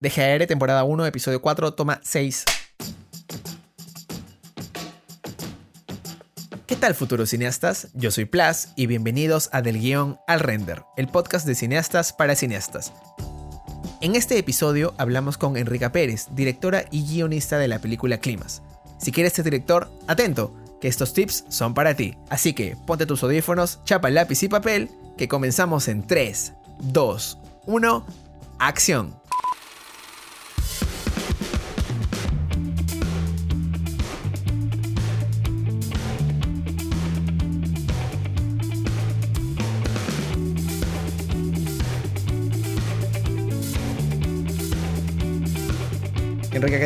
DGR, temporada 1, episodio 4, toma 6. ¿Qué tal futuros cineastas? Yo soy Plas y bienvenidos a Del Guión al Render, el podcast de cineastas para cineastas. En este episodio hablamos con Enrica Pérez, directora y guionista de la película Climas. Si quieres ser director, atento, que estos tips son para ti. Así que ponte tus audífonos, chapa lápiz y papel, que comenzamos en 3, 2, 1, acción.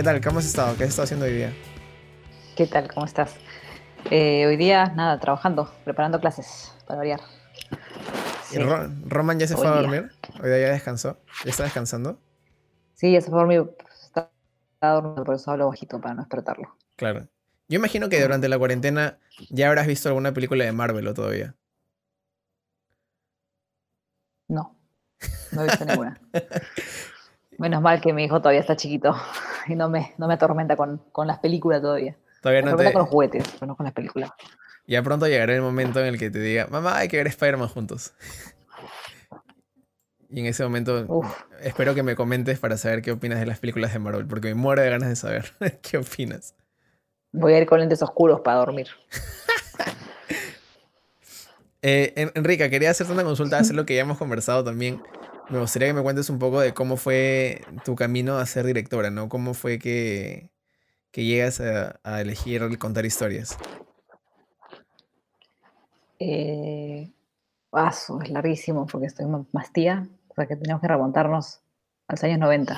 ¿Qué tal? ¿Cómo has estado? ¿Qué has estado haciendo hoy día? ¿Qué tal? ¿Cómo estás? Eh, hoy día, nada, trabajando, preparando clases, para variar. ¿Y Ro- Roman ya se fue a dormir? Hoy día ya descansó. ¿Ya está descansando? Sí, ese fue dormido. Está, está dormido, por eso hablo bajito, para no despertarlo. Claro. Yo imagino que durante la cuarentena ya habrás visto alguna película de Marvel o todavía. No, no he visto ninguna. Menos mal que mi hijo todavía está chiquito y no me, no me atormenta con, con las películas todavía. Todavía Me no atormenta te... con los juguetes, pero no con las películas. Ya pronto llegará el momento en el que te diga, mamá, hay que ver Spider-Man juntos. Y en ese momento Uf, espero que me comentes para saber qué opinas de las películas de Marvel, porque me muero de ganas de saber qué opinas. voy a ir con lentes oscuros para dormir. Eh, En- Enrica, quería hacerte una consulta, hacer lo que ya hemos conversado también. Me gustaría que me cuentes un poco de cómo fue tu camino a ser directora, ¿no? ¿Cómo fue que, que llegas a, elegir contar historias? Eh, paso, es larguísimo porque estoy más tía, o sea que tenemos que remontarnos a los años 90.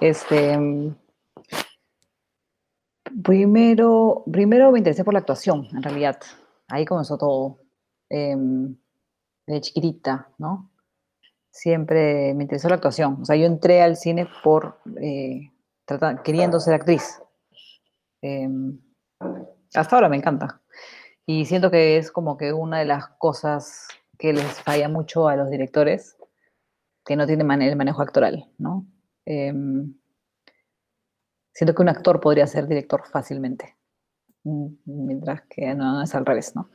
Este, primero, primero me interesé por la actuación, en realidad. Ahí comenzó todo. em, de chiquitita, ¿no? Siempre me interesó la actuación. O sea, yo entré al cine por eh, queriendo ser actriz. Em, hasta ahora me encanta. Y siento que es como que una de las cosas que les falla mucho a los directores, que no tienen el manejo actoral, ¿no? Em, siento que un actor podría ser director fácilmente, mm, mientras que no es al revés, ¿no?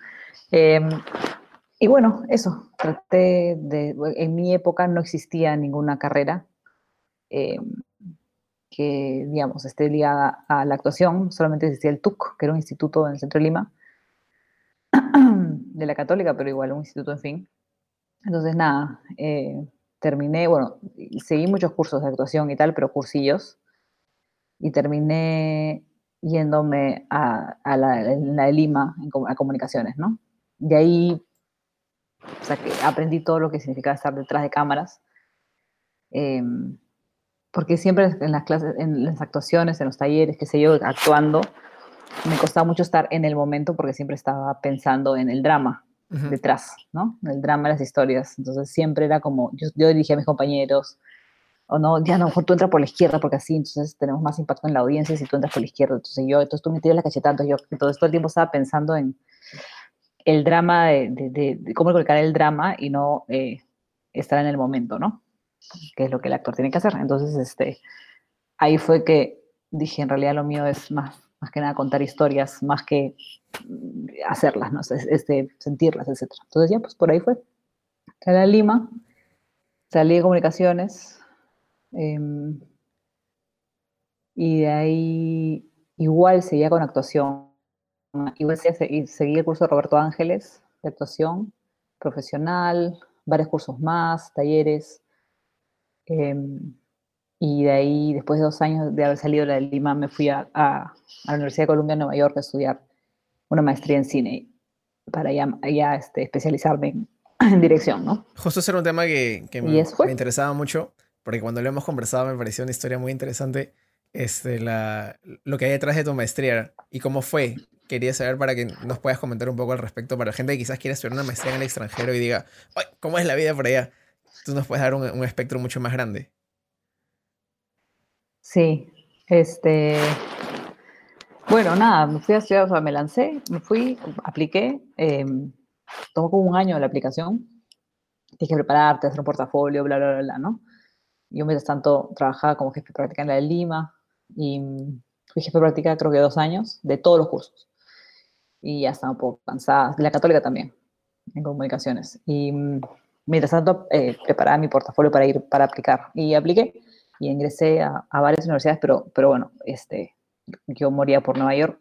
Y bueno, eso, traté de, en mi época no existía ninguna carrera em, que, digamos, esté ligada a la actuación, solamente existía el TUC, que era un instituto en el centro de Lima, de la católica, pero igual un instituto, en fin. Entonces, nada, eh, terminé, bueno, seguí muchos cursos de actuación y tal, pero cursillos, y terminé yéndome a, a la, la de Lima, a comunicaciones, ¿no? De ahí, o sea, que aprendí todo lo que significaba estar detrás de cámaras, em, porque siempre en las clases, en las actuaciones, en los talleres, qué sé yo, actuando, me costaba mucho estar en el momento porque siempre estaba pensando en el drama Ujú. detrás, ¿no? El drama las historias. Entonces siempre era como, yo, yo dirigía a mis compañeros, o no, ya a lo mejor tú entras por la izquierda porque así, entonces tenemos más impacto en la audiencia si tú entras por la izquierda. Entonces yo, entonces tú me tiras la cachetada, entonces yo entonces todo el tiempo estaba pensando en el drama, de, cómo colocar el drama y no eh, estar en el momento, ¿no? Que es lo que el actor tiene que hacer. Entonces, este, ahí fue que dije, en realidad lo mío es más, más que nada contar historias, más que mm, hacerlas, ¿no? Es- Este, sentirlas, etc. Entonces ya, pues por ahí fue. Salí a Lima, salí de comunicaciones, em, y de ahí igual seguía con actuación. Igual segui- seguí el curso de Roberto Ángeles de actuación profesional, varios cursos más, talleres. em, y de ahí, después de dos años de haber salido de Lima, me fui a, a- a la Universidad de Columbia en Nueva York a estudiar una maestría en cine para ya, ya, este, especializarme en, en dirección, ¿no? Justo ese era un tema que, que me, me interesaba mucho, porque cuando lo hemos conversado me pareció una historia muy interesante, este, la, lo que hay detrás de tu maestría y cómo fue. Quería saber para que nos puedas comentar un poco al respecto, para la gente que quizás quiera estudiar una maestría en el extranjero y diga, "Ay, ¿cómo es la vida por allá? Tú nos puedes dar un, espectro mucho más grande. Sí, este, bueno, nada, me fui a estudiar, o sea, me lancé, me fui, apliqué, em, tomó como un año la aplicación, tienes que prepararte, hacer un portafolio, bla, bla, bla, bla, ¿no? Yo mientras tanto trabajaba como jefe de práctica en la de Lima y fui jefe de práctica creo que dos años de todos los cursos. Y ya estaba un poco cansada, la católica también, en comunicaciones. Y mm, mientras tanto eh, preparaba mi portafolio para ir, para aplicar. Y apliqué y ingresé a, a, varias universidades, pero, pero bueno, este, yo moría por Nueva York.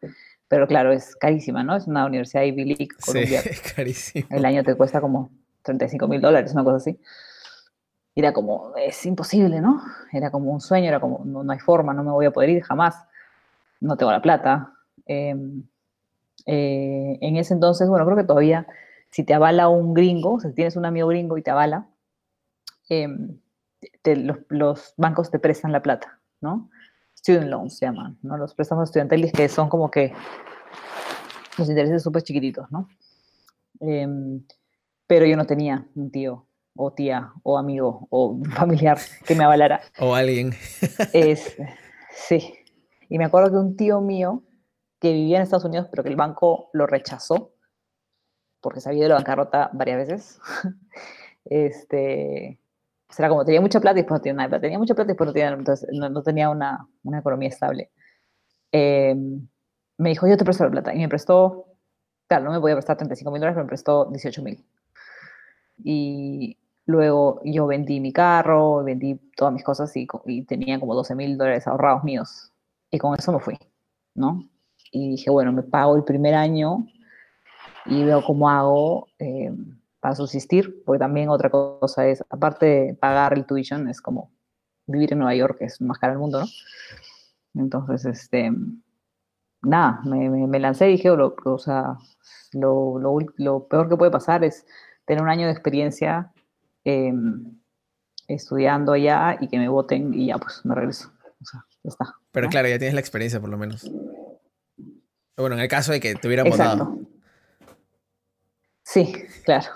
Pero claro, es carísima, ¿no? Es una universidad Ivy League. Sí, es carísimo. El año te cuesta como 35 mil dólares, una cosa así. Era como, es imposible, ¿no? Era como un sueño, era como, no, no hay forma, no me voy a poder ir jamás. No tengo la plata. Eh, eh, en ese entonces, bueno, creo que todavía, si te avala un gringo, o sea, si tienes un amigo gringo y te avala, eh, te, los, los, bancos te prestan la plata, ¿no? Student loans se llaman, ¿no? Los préstamos estudiantiles que son como que los intereses súper chiquititos, ¿no? Eh, pero yo no tenía un tío o tía o amigo o familiar que me avalara. o alguien. es, sí. Y me acuerdo que un tío mío que vivía en Estados Unidos, pero que el banco lo rechazó, porque se había ido de la bancarrota varias veces. este, pues era como, tenía mucha plata y después no tenía nada, tenía mucha plata y después no tenía, entonces no, no tenía una, una, economía estable. Eh, me dijo, yo te presto la plata. Y me prestó, claro, no me podía prestar 35 mil dólares, pero me prestó 18 mil. Y luego yo vendí mi carro, vendí todas mis cosas y, y tenía como 12 mil dólares ahorrados míos. Y con eso me fui, ¿no? Y dije, bueno, me pago el primer año y veo cómo hago eh, para subsistir, porque también otra cosa es, aparte de pagar el tuition, es como vivir en Nueva York, que es más caro del mundo, ¿no? Entonces, este, nada, me, me, me lancé y dije, lo, o sea, lo, lo, lo, peor que puede pasar es tener un año de experiencia eh, estudiando allá y que me voten y ya, pues me regreso. O sea, ya está. Pero ¿no? claro, ya tienes la experiencia por lo menos. Bueno, en el caso de que te hubieran votado. Sí, claro.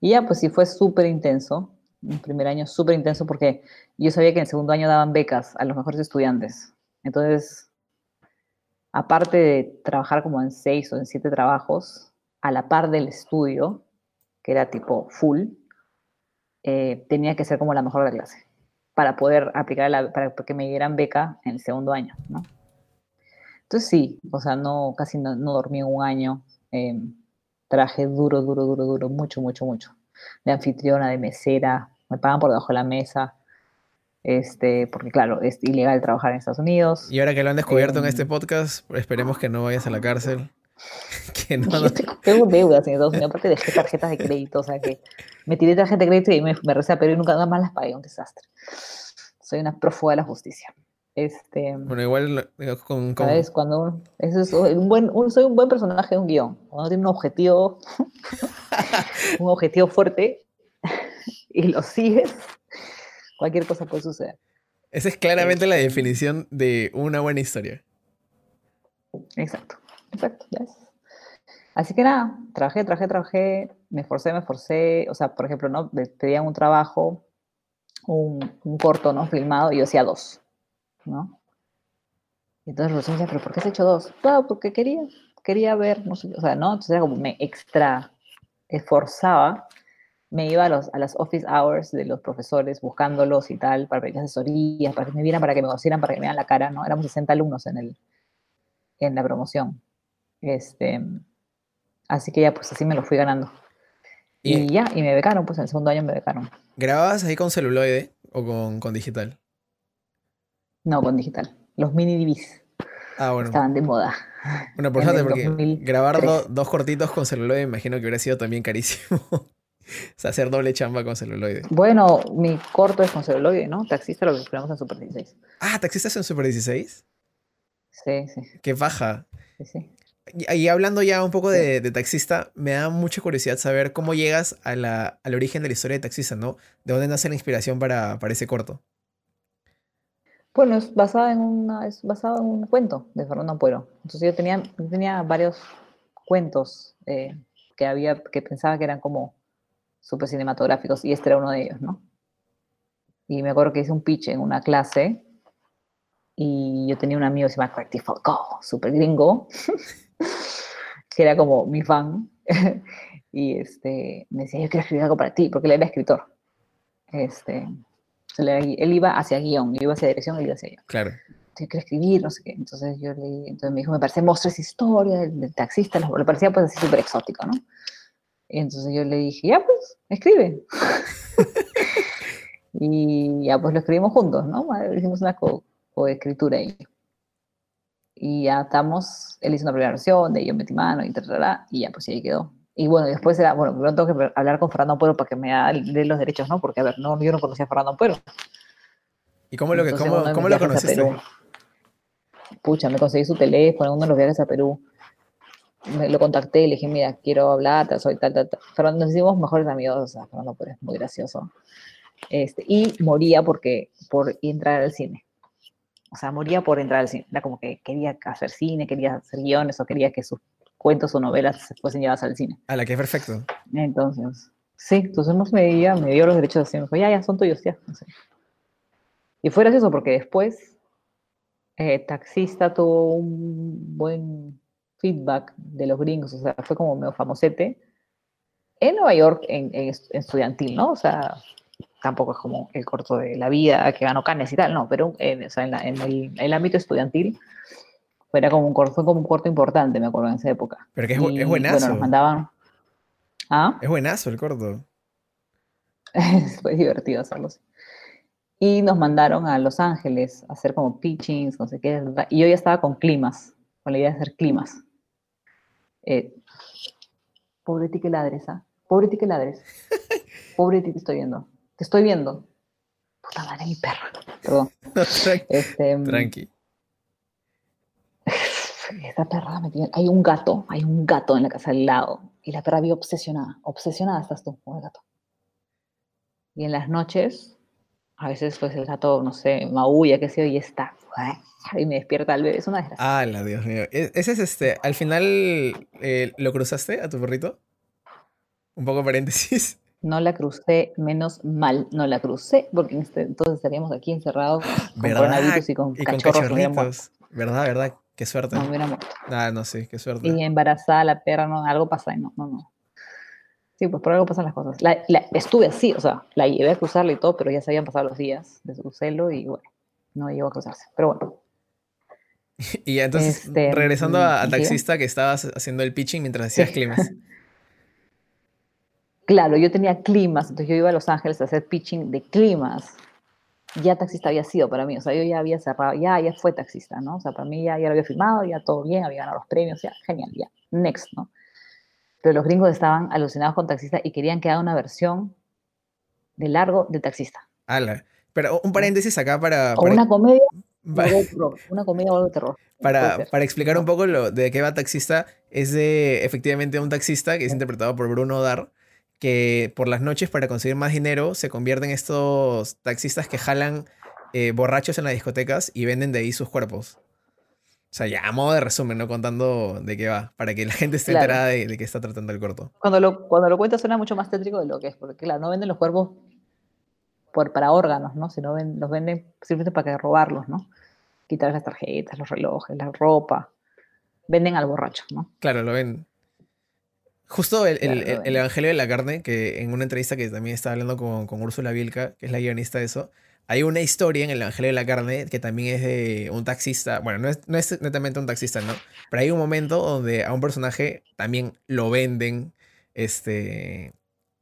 Y ya, pues sí, fue súper intenso. Un primer año súper intenso porque yo sabía que en el segundo año daban becas a los mejores estudiantes. Entonces, aparte de trabajar como en seis o en siete trabajos, a la par del estudio, que era tipo full, eh, tenía que ser como la mejor de la clase para poder aplicar, la, para que me dieran beca en el segundo año, ¿no? Entonces sí, o sea, no, casi no, no dormí un año. Eh, traje duro, duro, duro, duro, mucho, mucho, mucho. De anfitriona, de mesera, me pagan por debajo de la mesa. Este, porque claro, es ilegal trabajar en Estados Unidos. Y ahora que lo han descubierto eh, en este podcast, esperemos que no vayas a la cárcel. que no, no... Tengo, tengo, deudas en Estados Unidos, aparte dejé tarjetas de crédito, o sea que me tiré tarjeta de crédito y me, me recé a Perú y nunca más las pagué, un desastre. Soy una prófuga de la justicia. Este, bueno, igual con, con... ¿Sabes? Cuando eso es un buen, un, soy un buen personaje de un guion. Cuando tiene un objetivo, un objetivo fuerte y lo sigues, cualquier cosa puede suceder. Esa es claramente la definición de una buena historia. Exacto, exacto. Así que nada, trabajé, trabajé, trabajé, me esforcé, me esforcé. O sea, por ejemplo, ¿no? Me pedían un trabajo, un, un corto, ¿no? Filmado, y yo hacía dos. ¿No? Y entonces Rosén decía, ¿pero por qué has hecho dos? Claro, porque quería, quería ver, no sé, o sea, ¿no? Entonces era como me extra esforzaba, me iba a, los, a las office hours de los profesores buscándolos y tal, para pedir asesorías, para que me vieran, para que me conocieran, para que me vean la cara, ¿no? Éramos 60 alumnos en, el, en la promoción. Este, así que ya, pues así me lo fui ganando. Y, y ya, y me becaron, pues en el segundo año me becaron. ¿Grababas ahí con celuloide o con, con digital? No, con digital. Los mini DVDs. Ah, bueno. Estaban de moda. Bueno, por suerte, porque 2003. grabar do, dos cortitos con celuloide imagino que hubiera sido también carísimo. o sea, hacer doble chamba con celuloide. Bueno, mi corto es con celuloide, ¿no? Taxista lo que esperamos en Super 16. Ah, ¿taxista es en Super 16? Sí, sí. Qué baja. Sí, sí. Y, y, hablando ya un poco de, de, taxista, me da mucha curiosidad saber cómo llegas a la, al origen de la historia de taxista, ¿no? ¿De dónde nace la inspiración para, para ese corto? Bueno, es basada en una, es basado en un cuento de Fernando Ampuero. Entonces yo tenía, tenía varios cuentos eh, que había, que pensaba que eran como súper cinematográficos, y este era uno de ellos, ¿no? Y me acuerdo que hice un pitch en una clase, y yo tenía un amigo que se llama Craig Falco, súper gringo, que era como mi fan, y este, me decía, yo quiero escribir algo para ti, porque él era escritor. Este, él iba hacia guion, yo iba hacia dirección, él iba hacia allá. Claro. Quiero escribir, no sé qué. Entonces yo le entonces me dijo, me parece mostres historia del, taxista, le parecía pues así súper exótico, ¿no? Y entonces yo le dije, ya pues, escribe. y ya pues lo escribimos juntos, ¿no? Hicimos una coescritura ahí. Y ya estamos, él hizo una primera versión, de yo metí mano y tal, y ya pues ahí quedó. Y bueno, después era, bueno, primero tengo que hablar con Fernando Puero para que me dé los derechos, ¿no? Porque, a ver, no, yo no conocía a Fernando Puero. ¿Y cómo lo, cómo, cómo lo conociste? Pucha, me conseguí su teléfono en uno de los viajes a Perú. Me lo contacté y le dije, mira, quiero hablar, soy tal, tal, tal. Fernando, nos hicimos mejores amigos, o sea, Fernando Puero es muy gracioso. Este, y moría porque, por entrar al cine. O sea, moría por entrar al cine. Era como que quería hacer cine, quería hacer guiones o quería que sus cuentos o novelas se fuesen llevadas al cine. A la que es perfecto. Entonces, sí, entonces me, me dio los derechos de cine. Me dijo, ya, ya, son tuyos, ya. Y fue gracioso porque después eh, Taxista tuvo un buen feedback de los gringos, o sea, fue como medio famosete. En Nueva York, en, estudiantil, ¿no? O sea, tampoco es como el corto de la vida que ganó Cannes y tal, no, pero en, o sea, en, el, el, ámbito estudiantil era como un corto, fue como un corto importante, me acuerdo, en esa época. Pero que es, es buenazo. Bueno, nos mandaban... ¿Ah? Es buenazo el corto. fue divertido hacerlo. Y nos mandaron a Los Ángeles a hacer como pitchings, no sé qué. Y yo ya estaba con climas, con la idea de hacer climas. Eh, pobre ti que ladres, ¿ah? Pobre ti que ladres. Pobre ti te estoy viendo. Te estoy viendo. Puta madre, mi perro. Perdón. Este, tranqui esta perra me tiene... Hay un gato, hay un gato en la casa al lado. Y la perra vive obsesionada. Obsesionada estás tú con el gato. Y en las noches, a veces pues el gato, no sé, maulla, qué sé yo, y está. Y me despierta al bebé. Es una desgracia. Ah, la Dios mío. E, ese es este. Al final, eh, ¿lo cruzaste a tu perrito? Un poco paréntesis. No la crucé, menos mal, no la crucé, porque este, entonces estaríamos aquí encerrados con coronavirus y con y cachorros. ¿Verdad, verdad? Qué suerte. No, hubiera muerto. Ah, no, sí, qué suerte. Y embarazada la perra, no, algo pasa y no, no, no. Sí, pues por algo pasan las cosas. La, estuve así, o sea, la llevé a cruzarla y todo, pero ya se habían pasado los días de su celo y bueno, no llegó a cruzarse. Pero bueno. y entonces, este, regresando al taxista que estabas haciendo el pitching mientras hacías climas. claro, yo tenía climas, entonces yo iba a Los Ángeles a hacer pitching de climas ya taxista había sido para mí, o sea, yo ya había cerrado, ya, ya fue taxista, ¿no? O sea, para mí ya, ya lo había firmado, ya todo bien, había ganado los premios, ya, genial, ya, next, ¿no? Pero los gringos estaban alucinados con taxista y querían que haga una versión de largo de taxista. Ala. Pero un paréntesis acá para... O una comedia una comedia o algo de terror. Para, para, explicar un poco lo de qué va Taxista, es de efectivamente un taxista que es interpretado por Bruno Dar, que por las noches para conseguir más dinero se convierten en estos taxistas que jalan eh, borrachos en las discotecas y venden de ahí sus cuerpos. O sea, ya a modo de resumen, ¿no? Contando de qué va, para que la gente esté enterada de, de, qué está tratando el corto. Cuando lo, cuando lo cuentas suena mucho más tétrico de lo que es, porque claro, no venden los cuerpos por, para órganos, ¿no? Sino ven, los venden simplemente para que robarlos, ¿no? Quitar las tarjetas, los relojes, la ropa. Venden al borracho, ¿no? Claro, lo ven. Justo el, el, Evangelio de la Carne, que en una entrevista que también estaba hablando con, con Úrsula Vilca, que es la guionista de eso, hay una historia en el Evangelio de la Carne que también es de un taxista. Bueno, no es, no es netamente un taxista, ¿no? Pero hay un momento donde a un personaje también lo venden este,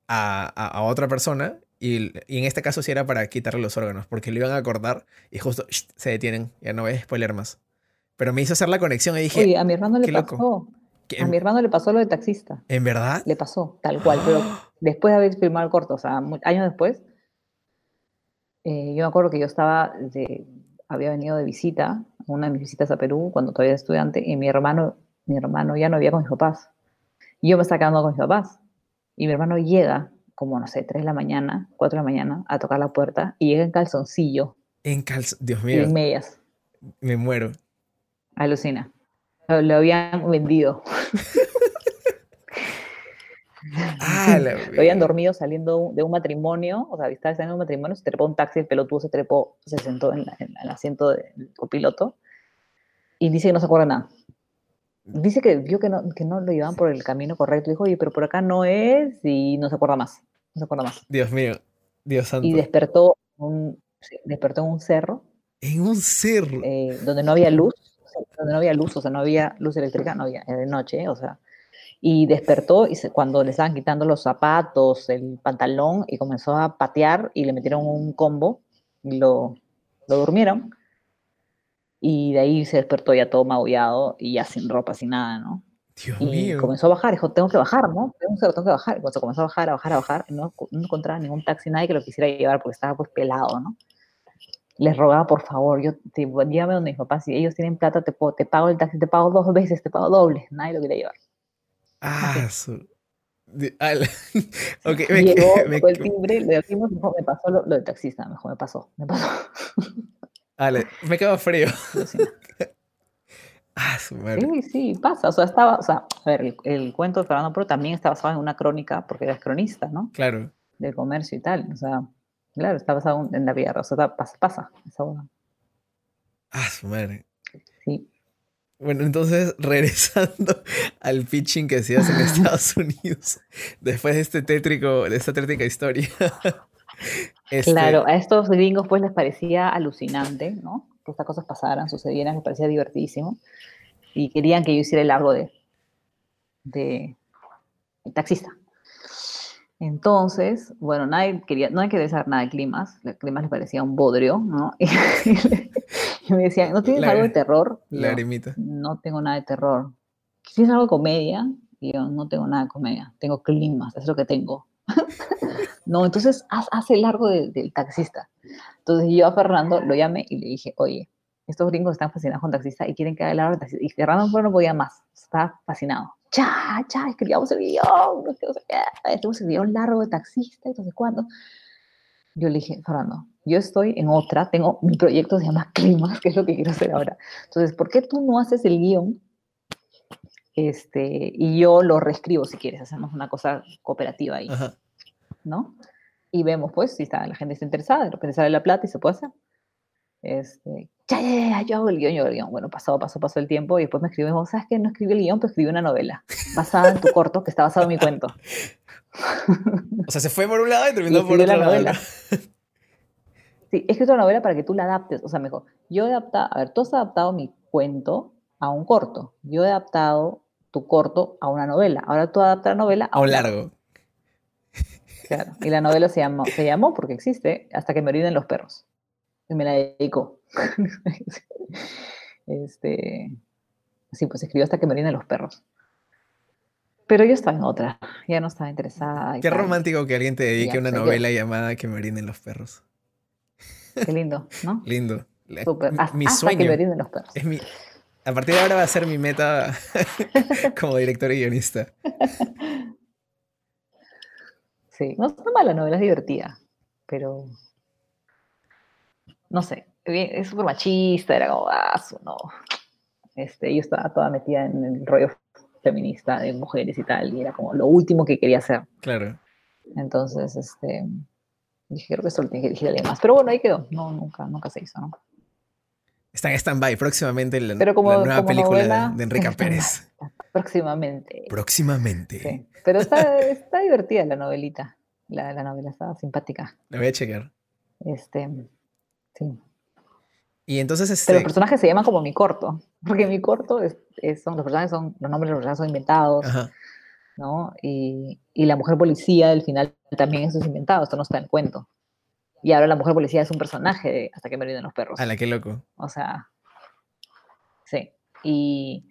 a, a, otra persona. Y, y, en este caso sí era para quitarle los órganos, porque lo iban a cortar y justo se detienen. Ya no voy a spoiler más. Pero me hizo hacer la conexión y dije. Oye, a mi hermano le pasó. A mi hermano le pasó lo de taxista. ¿En verdad? Le pasó, tal cual, pero después de haber filmado el corto, o sea, años después, eh, yo me acuerdo que yo estaba, de, había venido de visita, una de mis visitas a Perú, cuando todavía era estudiante, y mi hermano, mi hermano ya no había con mis papás. Y yo me estaba quedando con mis papás. Y mi hermano llega, como no sé, 3 de la mañana, 4 de la mañana, a tocar la puerta, y llega en calzoncillo. En calzoncillo, Dios mío. en medias. Me muero. Alucina. Lo, habían vendido. Ah, lo habían dormido saliendo de un matrimonio, o sea, estaba saliendo de un matrimonio, se trepó un taxi, el pelotudo se trepó, se sentó en, el asiento del copiloto y dice que no se acuerda nada. Dice que vio que no, que no lo llevaban por el camino correcto. Dijo, oye, pero por acá no es y no se acuerda más. No se acuerda más. Dios mío, Dios santo. Y despertó un, despertó en un cerro. En un cerro. Eh, donde no había luz, donde no había luz, o sea, no había luz eléctrica, no había, de noche, o sea, y despertó y cuando le estaban quitando los zapatos, el pantalón, y comenzó a patear y le metieron un combo y lo, lo durmieron. Y de ahí se despertó ya todo maullado y ya sin ropa, sin nada, ¿no? Dios y mío. comenzó a bajar, dijo, tengo que bajar, ¿no? Tengo que, tengo que bajar. Y cuando comenzó a bajar, a bajar, a bajar, no, no encontraba ningún taxi, nadie que lo quisiera llevar porque estaba pues pelado, ¿no? Les rogaba, por favor, yo te, llévame donde mis papás, si ellos tienen plata, te, puedo, te pago el taxi, te pago dos veces, te pago doble. Nadie lo quería llevar. Ah, su... De, al... okay, me, Llegó, me, el timbre, le dijimos, me pasó lo, lo del taxista, mejor me pasó, me pasó. Ale, me quedo frío. ah, su madre. Sí, sí, pasa. O sea, estaba, o sea, a ver, el, el, cuento de Fernando Pro también está basado en una crónica, porque eres cronista, ¿no? Claro. Del comercio y tal. O sea, claro, está basado en la vida. O sea, pasa, pasa esa boda. Ah, su madre. Sí. Bueno, entonces, regresando al pitching que hacías en Estados Unidos, después de este tétrico, de esta tétrica historia. este... Claro, a estos gringos pues les parecía alucinante, ¿no? Que estas cosas pasaran, sucedieran, les parecía divertidísimo. Y querían que yo hiciera el largo de, de, de taxista. Entonces, bueno, nadie quería, no hay que saber nada de climas, el clima les parecía un bodrio, ¿no? Y, me decían, ¿no tienes la, algo de terror? Lagrimita. No tengo nada de terror. ¿Tienes algo de comedia? Y yo, no tengo nada de comedia, tengo climas, es lo que tengo. no, entonces haz, haz el largo del de taxista. Entonces yo a Fernando lo llamé y le dije, oye, estos gringos están fascinados con taxista y quieren que haga el largo del taxista. Y Fernando no podía más, estaba fascinado cha, cha, escribíamos el guion, no sé, escribimos el guion largo de taxista, entonces cuándo. Yo le dije, Fernando, yo estoy en otra, tengo mi proyecto se llama Climas, que es lo que quiero hacer ahora. Entonces, ¿por qué tú no haces el guion? Este, y yo lo reescribo si quieres, hacemos una cosa cooperativa ahí, Ajá. ¿no? Y vemos, pues, si está, la gente está interesada, de repente sale la plata y se puede hacer. Este, ya, ya, ya, yo hago el guion, yo hago el guion. Bueno, pasó, pasó, pasó el tiempo y después me escribimos, ¿sabes qué? No escribí el guion, pero escribí una novela basada en tu corto que está basado en mi cuento. O sea, se fue por un lado y terminó y por otro la lado. novela. Sí, he escrito una novela para que tú la adaptes. O sea, mejor, yo he adaptado, a ver, tú has adaptado mi cuento a un corto. Yo he adaptado tu corto a una novela. Ahora tú adaptas la novela a un largo. Claro, y la novela se llamó, se llamó porque existe, Hasta que me orinen los perros. Y me la dedicó. este, sí, pues escribió hasta que me orinen los perros. Pero yo estaba en otra, ya no estaba interesada. Qué tal. romántico que alguien te dedique una novela yo. llamada Que me orinen los perros. Qué lindo, ¿no? lindo. Super. Hasta, mi hasta sueño. que me orinen los perros. Es mi, a partir de ahora va a ser mi meta como director y guionista. Sí, no está mal, la novela es divertida, pero no sé, es súper machista, era como, ah, no. Este, yo estaba toda metida en el rollo feminista de mujeres y tal, y era como lo último que quería hacer. Claro. Entonces, este, dije, creo que esto lo tiene que dirigir alguien más. Pero bueno, ahí quedó, no, nunca, nunca se hizo, ¿no? Está en stand-by próximamente la, Pero como, la nueva como película novela, de, de Enrique Pérez. Próximamente. Próximamente. Sí. Pero está, está divertida la novelita. La, la novela está simpática. La voy a checar. Este, sí. Y entonces este... Pero los personajes se llaman como mi corto, porque mi corto es, es, son, los personajes son, los nombres de los personajes son inventados, Ajá. ¿no? Y, y, la mujer policía del final también eso es inventado, esto no está en el cuento. Y ahora la mujer policía es un personaje de hasta que me olviden los perros. A la que loco. O sea, sí. Y,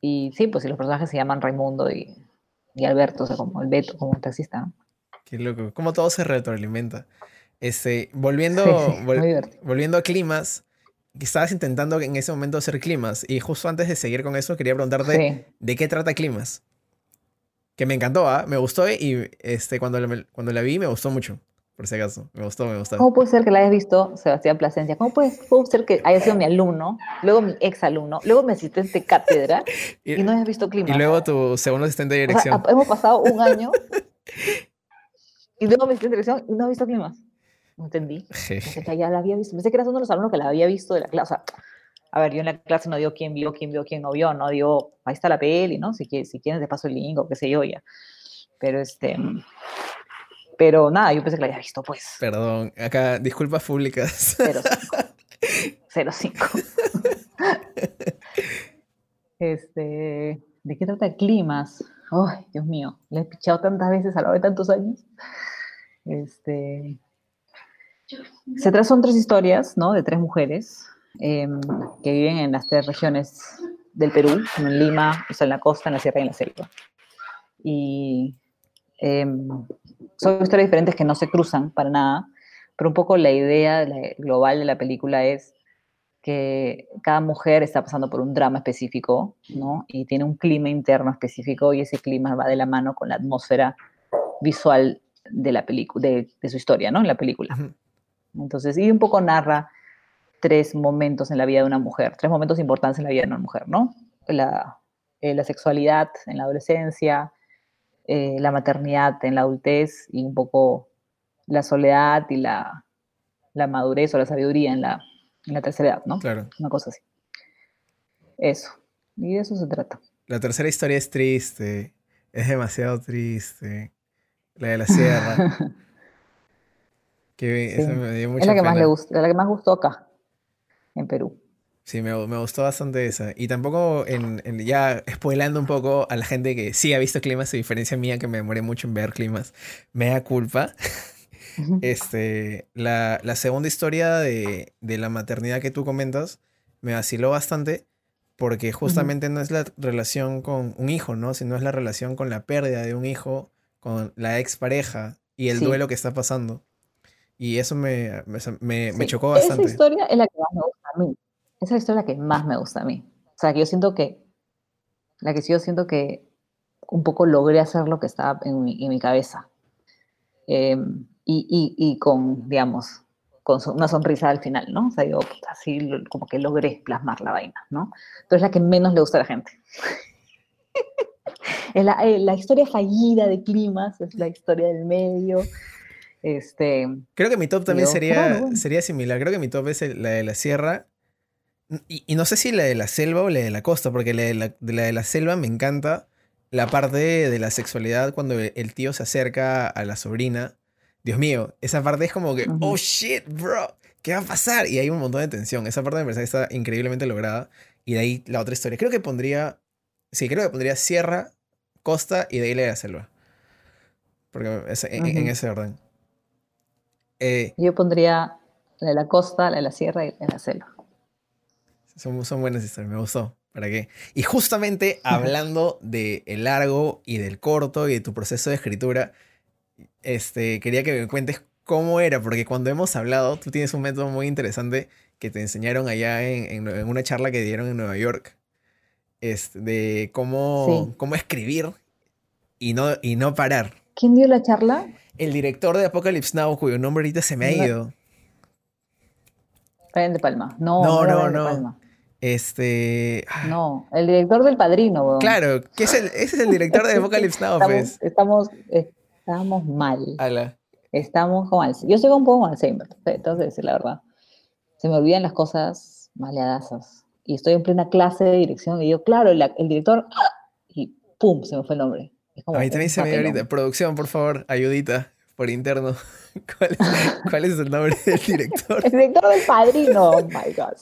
y sí, pues si los personajes se llaman Raimundo y, y Alberto, o sea, como el Beto, como un taxista, ¿no? Qué loco. Cómo todo se retroalimenta. Este, volviendo, vol- volviendo a climas, estabas intentando en ese momento hacer climas. Y justo antes de seguir con eso, quería preguntarte Sí. de qué trata climas. Que me encantó, ¿ah? Me gustó y este, cuando, la, cuando la vi me gustó mucho. Por si acaso. Me gustó, me gustó. ¿Cómo puede ser que la hayas visto, Sebastián Plasencia? ¿Cómo puede, puede ser que haya sido mi alumno, luego mi ex alumno, luego mi asistente de cátedra y no hayas visto clima? y luego tu segundo asistente de O sea, dirección. hemos pasado un año y luego mi asistente de dirección y no ha visto climas. No entendí. Pensé que ya la había visto. Pensé que eras uno de los alumnos que la había visto de la clase. O sea, a ver, yo en la clase no digo quién vio, quién vio, quién no vio, no digo, ahí está la peli, ¿no? Si quieres, si quieres te paso el link o qué sé yo ya. Pero este, Pero nada, yo pensé que la había visto, pues. Perdón, acá disculpas públicas. 05. 05. este, ¿de qué trata Climas? Ay, Dios mío, le he pichado tantas veces a lo largo de tantos años. Este, se trata, son tres historias, ¿no? De tres mujeres em, que viven en las tres regiones del Perú, en Lima, o sea, en la costa, en la sierra y en la selva. Y em, son historias diferentes que no se cruzan para nada, pero un poco la idea global de la película es que cada mujer está pasando por un drama específico, ¿no? Y tiene un clima interno específico y ese clima va de la mano con la atmósfera visual de la película, de, su historia, ¿no? En la película. Entonces, y un poco narra tres momentos en la vida de una mujer, tres momentos importantes en la vida de una mujer, ¿no? La, eh, la sexualidad en la adolescencia, eh, la maternidad en la adultez y un poco la soledad y la, la madurez o la sabiduría en la, en la tercera edad, ¿no? Claro. Una cosa así. Eso. Y de eso se trata. La tercera historia es triste. Es demasiado triste. La de la sierra. que eso me dio mucha Es la que más le gusta, la que más gustó acá, en Perú. Sí, me, me, gustó bastante esa. Y tampoco, en, ya spoilando un poco a la gente que sí ha visto climas, a diferencia mía que me demoré mucho en ver climas, me da culpa. este, la, la, segunda historia de, de, la maternidad que tú comentas me vaciló bastante porque justamente no es la relación con un hijo, ¿no? Sino es la relación con la pérdida de un hijo, con la expareja y el duelo que está pasando. Y eso me, me, me, chocó bastante. Esa historia es la que más me gusta a mí esa es la que más me gusta a mí. O sea, que yo siento que, la que sí yo siento que un poco logré hacer lo que estaba en mi, en mi cabeza. Em, y, y, y, con, digamos, con una sonrisa al final, ¿no? O sea, yo así como que logré plasmar la vaina, ¿no? Pero es la que menos le gusta a la gente. es la, eh, la, historia fallida de climas, es la historia del medio. Este, Creo que mi top también sería, sería similar. Creo que mi top es la de la sierra y, no sé si la de la selva o la de la costa, porque la de la, de la, selva me encanta la parte de la sexualidad cuando el tío se acerca a la sobrina. Dios mío, esa parte es como que, oh shit, bro, ¿qué va a pasar? Y hay un montón de tensión. Esa parte me parece que está increíblemente lograda. Y de ahí la otra historia. Creo que pondría, sí, creo que pondría Sierra, Costa y de ahí la de la selva. Porque en, ese orden. Eh, Yo pondría la de la costa, la de la sierra y la de la selva. Son, son buenas historias, me gustó. ¿Para qué? Y justamente hablando del el largo y del corto y de tu proceso de escritura, este, quería que me cuentes cómo era, porque cuando hemos hablado, tú tienes un método muy interesante que te enseñaron allá en, en, una charla que dieron en Nueva York, este, de cómo, cómo escribir y no, y no parar. ¿Quién dio la charla? El director de Apocalypse Now, cuyo nombre ahorita se me ha ido. Brian De Palma. No, no, no. no. Palma. Este. Ah. No, el director del padrino, Claro, que es el, ese es el director de Apocalypse Now, estamos, pues. Estamos, estamos mal. Estamos con Alzheimer. Yo soy un poco con Alzheimer, entonces, la verdad. Se me olvidan las cosas maleadasas. Y estoy en plena clase de dirección y digo, claro, el, director. Y pum, se me fue el nombre. A mí también se me dio ahorita. Producción, por favor, ayudita por interno. ¿Cuál es, ¿Cuál es, el nombre del director? El director del padrino. Oh my God.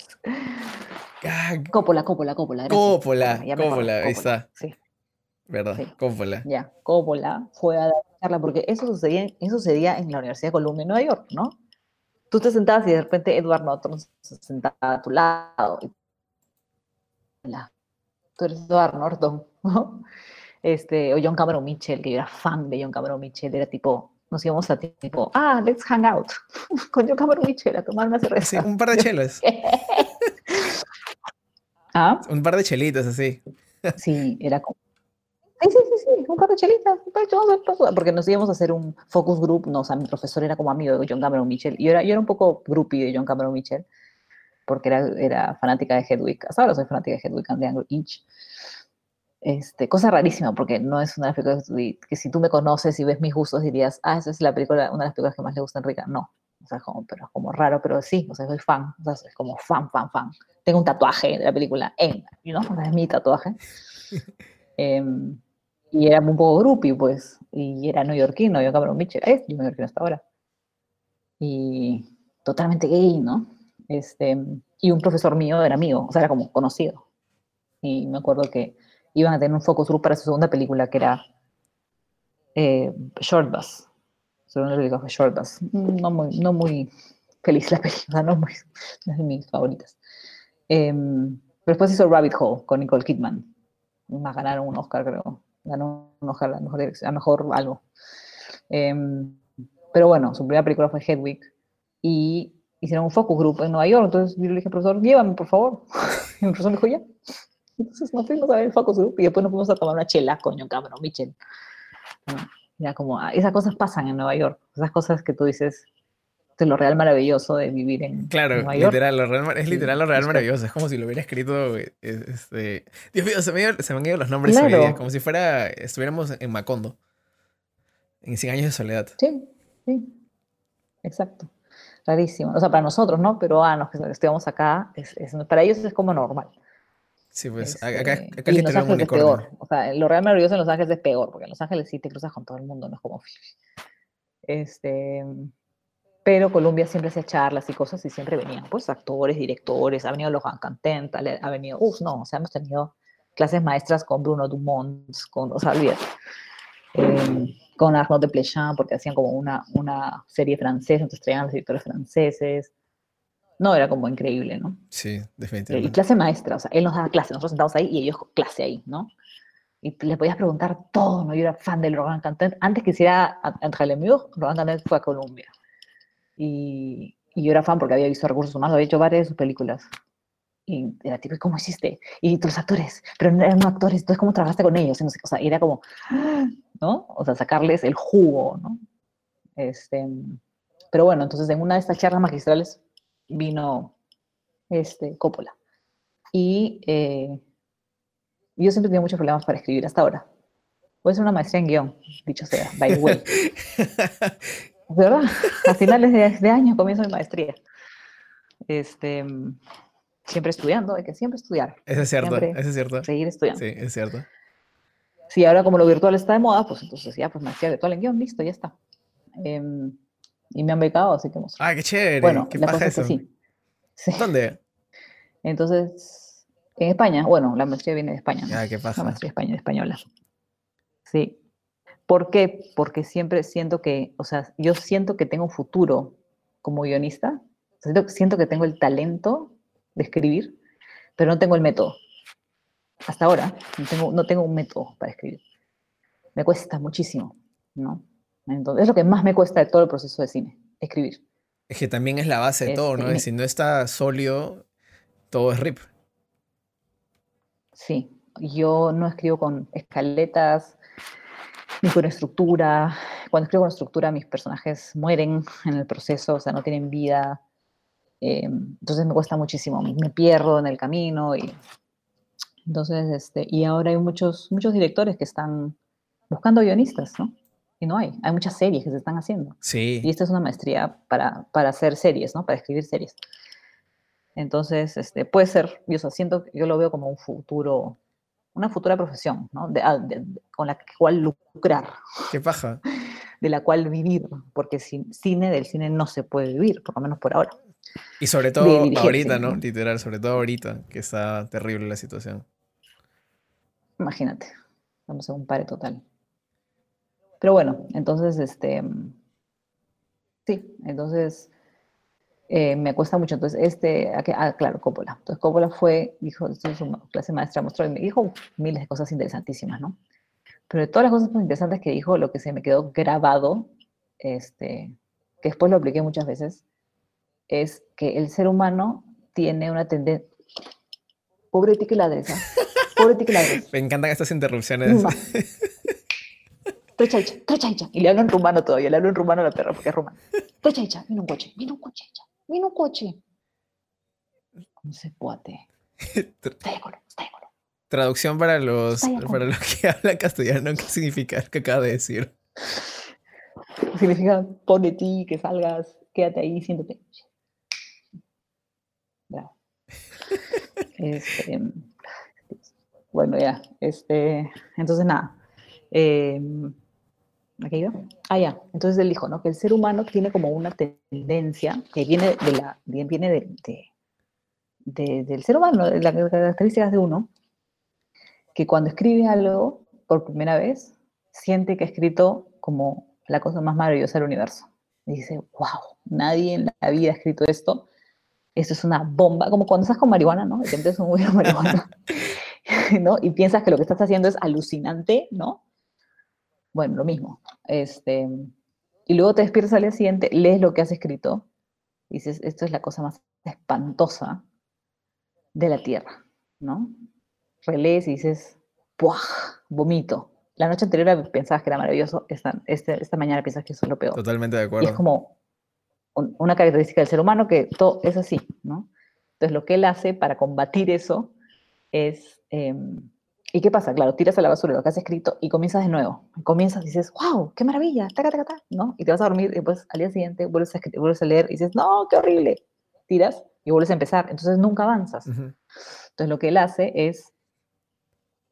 Cópola, Cópola, Cópola. Cópola, Cópola, ahí está. Sí. ¿Verdad? Cópola. Ya, Cópola fue a dar charla porque eso sucedía, eso sucedía en la Universidad de Columbia en Nueva York, ¿no? Tú te sentabas y de repente Edward Norton se sentaba a tu lado. Hola, tú eres Edward Norton, ¿no? Este, o John Cameron Mitchell, que yo era fan de John Cameron Mitchell, era tipo, nos íbamos a tipo, ah, let's hang out con John Cameron Mitchell a tomar una cerveza. Sí, un par de chelas. ¿Ah? Un par de chelitas así. Sí, era como. Sí, sí, sí, sí, un par de chelitas. Porque nos íbamos a hacer un focus group. No, o sea, mi profesor era como amigo de John Cameron Mitchell. Y yo era, yo era un poco groupie de John Cameron Mitchell. Porque era, era fanática de Hedwig. Hasta ahora soy fanática de Hedwig and the Angry Inch. Este, cosa rarísima, porque no es una de las películas que, si tú me conoces y ves mis gustos dirías, ah, esa es la película, una de las películas que más le gusta a Enrique. No, o sea, como, pero como raro, pero sí, o sea, soy fan, o sea, es como fan, fan, fan tengo un tatuaje de la película en, ¿no? es mi tatuaje. Em, y era un poco groupie, pues, y era neoyorquino, yo Cameron Mitchell, es neoyorquino hasta ahora. Y totalmente gay, ¿no? Este, y un profesor mío era amigo, o sea, era como conocido. Y me acuerdo que iban a tener un focus group para su segunda película, que era eh, Short Bus. Segunda película fue Short Bus. No muy, no muy feliz la película, no, muy, no es de mis favoritas. Eh, después hizo Rabbit Hole con Nicole Kidman. Más ganaron un Oscar, creo. Ganó un Oscar a mejor, a mejor algo. Eh, pero bueno, su primera película fue Hedwig. Y hicieron un focus group en Nueva York. Entonces yo le dije, profesor, llévame, por favor. Y el profesor me dijo, ya. Entonces nos fuimos a ver el focus group y después nos fuimos a tomar una chela, coño, cabrón, Michel. Ya como, ah, esas cosas pasan en Nueva York. Esas cosas que tú dices, de lo real maravilloso de vivir en claro, Nueva York. Literal, lo real, es literal lo real maravilloso. Es como si lo hubiera escrito. Este... Dios mío, se me, se me han ido los nombres claro. como si fuera. Estuviéramos en Macondo. En 100 años de soledad. Sí, sí. Exacto rarísimo. O sea, para nosotros, ¿no? Peruanos que estudiamos acá, es, para ellos es como normal. Sí, pues acá, acá, acá y en Los Ángeles es peor. O sea, lo real maravilloso en Los Ángeles es peor, porque en Los Ángeles sí te cruzas con todo el mundo, no es como... Este, pero Colombia siempre hacía charlas y cosas y siempre venían, pues, actores, directores, ha venido Lohan Cantenta, ha venido, uff, no, o sea, hemos tenido clases maestras con Bruno Dumont, con, o sea. Eh, con Arnaud de Plechamp, porque hacían como una, una serie francesa, entonces traían los directores franceses. No, era como increíble, ¿no? Sí, definitivamente. Y clase maestra, o sea, él nos daba clase, nosotros sentados ahí y ellos clase ahí, ¿no? Y le podías preguntar todo, ¿no? Yo era fan del Rogan Cantet. Antes que hiciera Entre Lemieux, Rogan Cantet fue a Colombia. Y, y, yo era fan porque había visto Recursos Humanos, había hecho varias de sus películas. Y era tipo, ¿cómo hiciste? Y tus actores, pero no eran actores, entonces ¿cómo trabajaste con ellos? o sea, era como, ¿no? O sea, sacarles el jugo, ¿no? Este, pero bueno, entonces en una de estas charlas magistrales vino este, Coppola. Y eh, yo siempre he tenido muchos problemas para escribir hasta ahora. Voy a hacer una maestría en guion, dicho sea, by the way. ¿Verdad? A finales de, de año comienzo mi maestría. Este, siempre estudiando, hay que siempre estudiar. Eso es cierto, eso es cierto. Seguir estudiando. Sí, es cierto. Sí, ahora como lo virtual está de moda, pues entonces ya, pues me hacía virtual en guion, listo, ya está. Em, y me han becado, así que hemos... Ah, qué chévere. Bueno, ¿Qué pasa eso? sí. ¿Dónde? Entonces, en España, bueno, la maestría viene de España. Ah, ¿qué pasa? La maestría española, española. Sí. ¿Por qué? Porque siempre siento que, o sea, yo siento que tengo un futuro como guionista. Siento, siento que tengo el talento de escribir, pero no tengo el método. Hasta ahora no tengo, no tengo un método para escribir. Me cuesta muchísimo, ¿no? Entonces, es lo que más me cuesta de todo el proceso de cine, escribir. Es que también es la base de todo, ¿no? Si no está sólido, todo es rip. Sí, yo no escribo con escaletas, ni con estructura. Cuando escribo con estructura, mis personajes mueren en el proceso, o sea, no tienen vida. Eh, entonces me cuesta muchísimo, me pierdo en el camino y entonces, este, y ahora hay muchos, muchos directores que están buscando guionistas, ¿no? Y no hay, hay muchas series que se están haciendo. Sí. Y esta es una maestría para, para hacer series, ¿no? Para escribir series. Entonces, este, puede ser, yo siento, yo lo veo como un futuro, una futura profesión, ¿no? Ah, con la cual lucrar. ¿Qué paja? De la cual vivir, porque sin cine, del cine no se puede vivir, por lo menos por ahora. Y sobre todo ahorita, ¿no? Literal, sobre todo ahorita, que está terrible la situación. Imagínate, vamos a un pare total. Pero bueno, entonces, este, sí, entonces eh, me cuesta mucho. Entonces, este, ah, claro, Coppola. Entonces, Coppola fue, dijo, es su clase maestra, mostró y me dijo miles de cosas interesantísimas, ¿no? Pero de todas las cosas interesantes que dijo, lo que se me quedó grabado, este, que después lo apliqué muchas veces, es que el ser humano tiene una tendencia... Pobre ti que ladres, Pobre ti que ladres. Me encantan estas interrupciones. Trechaicha, trechaicha. Y le hablo en rumano todavía, le hablo en rumano a la perra porque es rumano. Trechaicha, vino un coche, vino un coche, vino un coche. ¿Cómo se puede? Traducción para los, para los que hablan castellano, ¿qué significa? ¿Qué acaba de decir? Significa pone ti, que salgas, quédate ahí, siéntate. Este, bueno, ya, este, entonces nada. Em, ¿Aquí? Ah, ya. Entonces él dijo, ¿no? Que el ser humano tiene como una tendencia que viene de la, viene de, de, del ser humano, de las características de uno, que cuando escribe algo por primera vez, siente que ha escrito como la cosa más maravillosa del universo. Y dice, wow, nadie en la vida ha escrito esto. Esto es una bomba, como cuando estás con marihuana, ¿no? De es un marihuana, ¿no? Y piensas que lo que estás haciendo es alucinante, ¿no? Bueno, lo mismo. Este, y luego te despiertas al día siguiente, lees lo que has escrito, y dices, esto es la cosa más espantosa de la Tierra, ¿no? Relees y dices, ¡puah! Vomito. La noche anterior pensabas que era maravilloso, esta, este, esta mañana piensas que eso es lo peor. Totalmente de acuerdo. Y es como una característica del ser humano que todo es así, ¿no? Entonces lo que él hace para combatir eso es... Em, ¿Y qué pasa? Claro, tiras a la basura lo que has escrito y comienzas de nuevo. Comienzas y dices, wow, qué maravilla, taca, taca, taca, ¿no? Y te vas a dormir y después al día siguiente vuelves a, vuelves a leer y dices, no, qué horrible. Tiras y vuelves a empezar. Entonces nunca avanzas. Entonces lo que él hace es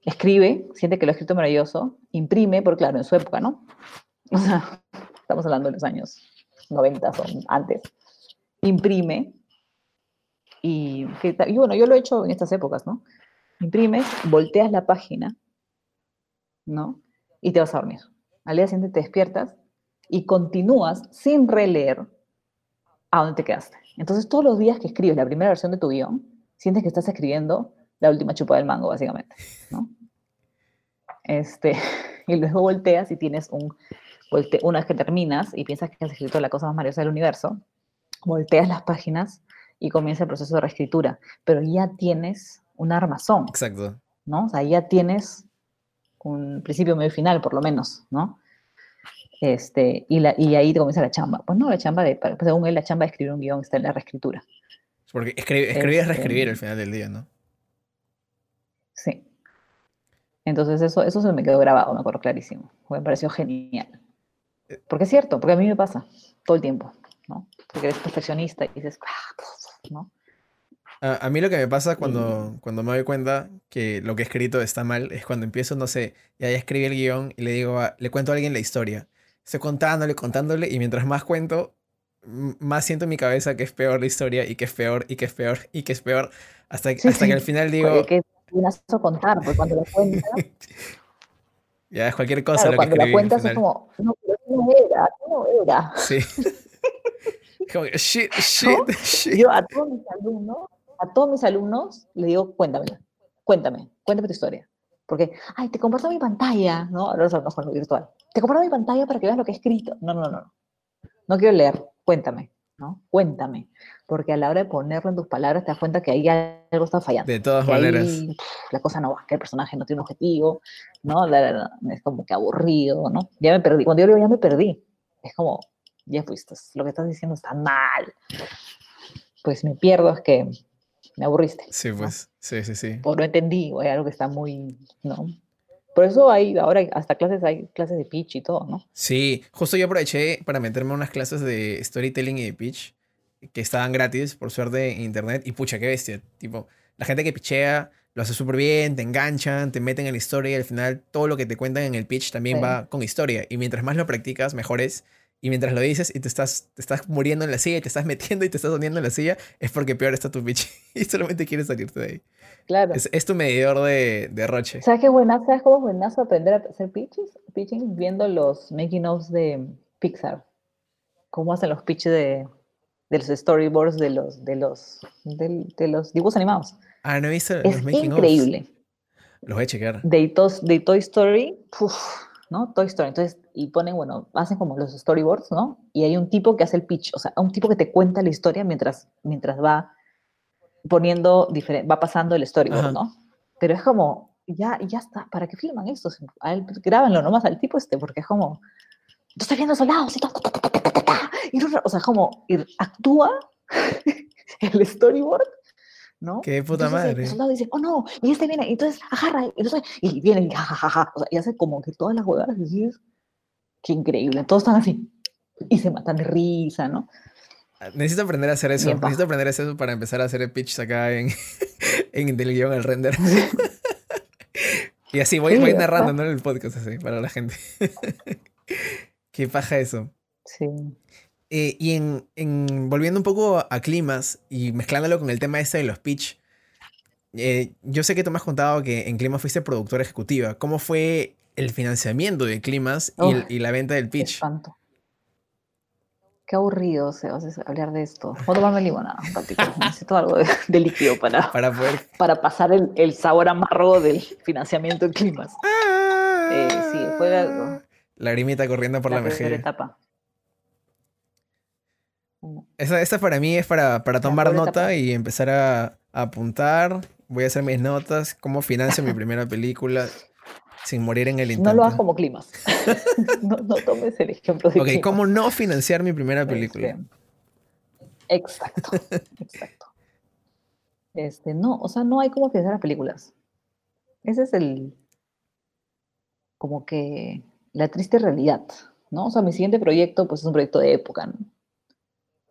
escribe, siente que lo ha escrito maravilloso, imprime, porque claro, en su época, ¿no? O sea, estamos hablando de los años 90 o antes. Imprime y, y bueno, yo lo he hecho en estas épocas, ¿no? Imprimes, volteas la página, ¿no? Y te vas a dormir. Al día siguiente te despiertas y continúas sin releer a dónde te quedaste. Entonces, todos los días que escribes la primera versión de tu guion, sientes que estás escribiendo la última chupa del mango, básicamente, ¿no? Este, y luego volteas y tienes un, una vez que terminas y piensas que has escrito la cosa más maravillosa del universo, volteas las páginas y comienza el proceso de reescritura, pero ya tienes un armazón. Exacto. ¿no? O sea, ya tienes un principio, medio y final, por lo menos, ¿no? Este, y, la, y ahí te comienza la chamba. Pues no, la chamba de, según él, la chamba de escribir un guion está en la reescritura. Porque escribir, escribir es este, reescribir al final del día, ¿no? Sí. Entonces eso, eso se me quedó grabado, me acuerdo clarísimo. Me pareció genial. Eh. Porque es cierto, porque a mí me pasa todo el tiempo, ¿no? Porque eres perfeccionista y dices, ah, ¿no? A, mí lo que me pasa cuando, cuando me doy cuenta que lo que he escrito está mal es cuando empiezo, no sé, ya, ya escribí el guion y le digo, le cuento a alguien la historia. Estoy contándole, contándole y mientras más cuento, más siento en mi cabeza que es peor la historia y que es peor y que es peor y que es peor hasta, hasta que al final digo a contar, porque cuando lo cuentas. ya es cualquier cosa lo cuando que la cuentas es como, no, no era, no era. Sí. como, shit, shit, shit. Yo a todos mis alumnos, a todos mis alumnos le digo, cuéntame, cuéntame, cuéntame tu historia. Porque, ay, te comparto mi pantalla, ¿no? Ahora los con lo virtual. Te comparto mi pantalla para que veas lo que he escrito. No, no, no. No quiero leer, cuéntame, ¿no? Cuéntame porque a la hora de ponerlo en tus palabras te das cuenta que ahí algo está fallando. De todas maneras. la cosa no va, que el personaje no tiene un objetivo, ¿no? es como que aburrido, ¿no? Ya me perdí. Cuando yo digo ya me perdí, es como, ya fuiste, lo que estás diciendo está mal. Pues me pierdo, es que me aburriste. Sí, pues, sí, sí, sí. Pues no entendí, o hay algo que está muy, ¿no? Por eso hay, ahora hasta clases, hay clases de pitch y todo, ¿no? Sí, justo yo aproveché para meterme en unas clases de storytelling y de pitch que estaban gratis, por suerte, en internet. Y pucha, qué bestia. Tipo, la gente que pichea lo hace súper bien, te enganchan, te meten en la historia y al final todo lo que te cuentan en el pitch también va con historia. Y mientras más lo practicas, mejor es. Y mientras lo dices y te estás, te estás muriendo en la silla y te estás metiendo y te estás hundiendo en la silla, es porque peor está tu pitch y solamente quieres salirte de ahí. Claro. Es, tu medidor de, de, roche. ¿Sabes qué buena? ¿Sabes cómo es buenazo aprender a hacer pitches? Pitching viendo los making ofs de Pixar. Cómo hacen los pitches de, de los storyboards de los, de los, de, los dibujos animados. Ah, no he visto es increíble. Los voy a checar. De, de Toy Story, ¿no? Toy Story. Entonces, y ponen, bueno, hacen como los storyboards, ¿no? Y hay un tipo que hace el pitch, o sea, un tipo que te cuenta la historia mientras, mientras va poniendo, va pasando el storyboard, ¿no? Pero es como, ya, ya está, ¿para qué filman esto? Grábanlo nomás al tipo este, porque es como, yo estoy viendo soldados y todo, o sea, como actúa el storyboard, ¿no? Qué puta madre. El soldado dice, oh no, y este viene, y entonces agarra, y, entonces, y viene, y jajaja, o sea, y hace como que todas las huevadas, y dices, qué increíble, todos están así, y se matan de risa, ¿no? Necesito aprender a hacer eso. Necesito aprender a hacer eso para empezar a hacer el pitch acá en, en del guion al render. Y así voy, Sí, voy ¿verdad? narrando ¿no? en el podcast así, para la gente. Qué paja eso. Sí. Eh, y en, en- volviendo un poco a, climas y mezclándolo con el tema este de los pitch, eh, yo sé que tú me has contado que en Climas fuiste productora ejecutiva. ¿Cómo fue el financiamiento de Climas y, el- Uf, y la venta del Qué pitch? espanto. Qué aburrido, Sebas, hablar de esto. Voy a tomarme limonada. Necesito algo de, de líquido para, Para poder... para pasar el, el sabor amargo del financiamiento en climas. Eh, sí, fue algo. Lagrimita corriendo por la, primera mejilla. etapa. Esta, esta para mí es para, para tomar nota etapa. y empezar a, a apuntar. Voy a hacer mis notas, cómo financio mi primera película sin morir en el intento. No lo hagas como climas. no, no tomes el ejemplo de Ok, climas. ¿cómo no financiar mi primera película? Este, exacto, exacto. Este, no, o sea, no hay cómo financiar las películas. Ese es el, como que, la triste realidad, ¿no? O sea, mi siguiente proyecto, pues es un proyecto de época, ¿no?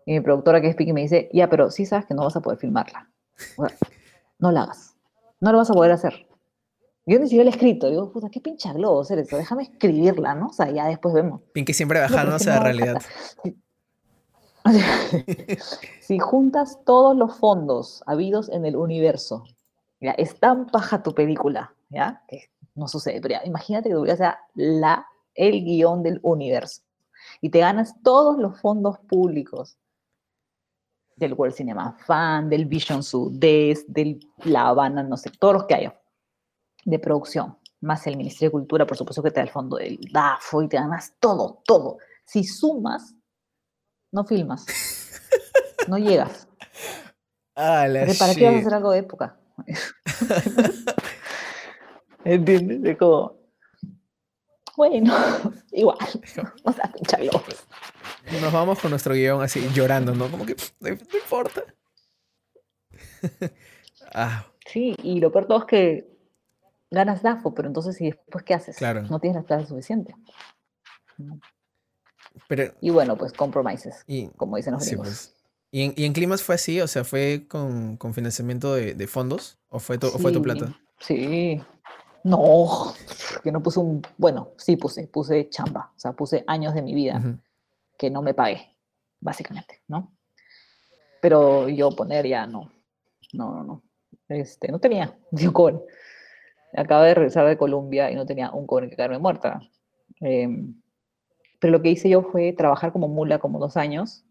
Y mi productora que es Piki me dice, ya, pero sí sabes que no vas a poder filmarla. O sea, no la hagas. No lo vas a poder hacer. Yo ni siquiera la he escrito. Digo, puta, qué pincha globo hacer eso. Déjame escribirla, ¿no? O sea, ya después vemos. Pinky siempre bajándose que a la no, realidad. si juntas todos los fondos habidos en el universo, ya, es tan paja tu película, ¿ya? Que no sucede, pero ya, imagínate que tu sea la, el guion del universo y te ganas todos los fondos públicos del World Cinema Fan, del Vision Sudest, del La Habana, no sé, todos los que haya de producción, más el Ministerio de Cultura, por supuesto que te da el fondo del DAFO y te ganas todo, todo. Si sumas, no filmas, no llegas. Ah, la ¿Para qué vas a hacer algo de época? ¿Entiendes? Es como, bueno, igual, o sea, globos. Nos vamos con nuestro guion así llorando, ¿no? Como que no, no importa. ah, Sí, y lo peor todo es que ganas DAFO, pero entonces, ¿y después qué haces? Claro. No tienes la plata suficiente. pero. Y bueno, pues compromises, Y, como dicen los sí, pues. ¿Y, en, y en Climas fue así? O sea, ¿fue con, con financiamiento de, de fondos? ¿O fue tu, o fue tu Sí, plata? Sí. No, que no puse un. Bueno, sí puse, puse chamba. O sea, puse años de mi vida Ujú. que no me pagué, básicamente, ¿no? Pero yo poner ya no. No, no, no. Este, no tenía ni un Acabo de regresar de Colombia y no tenía un cobre que quedarme muerta. Em, pero lo que hice yo fue trabajar como mula como dos años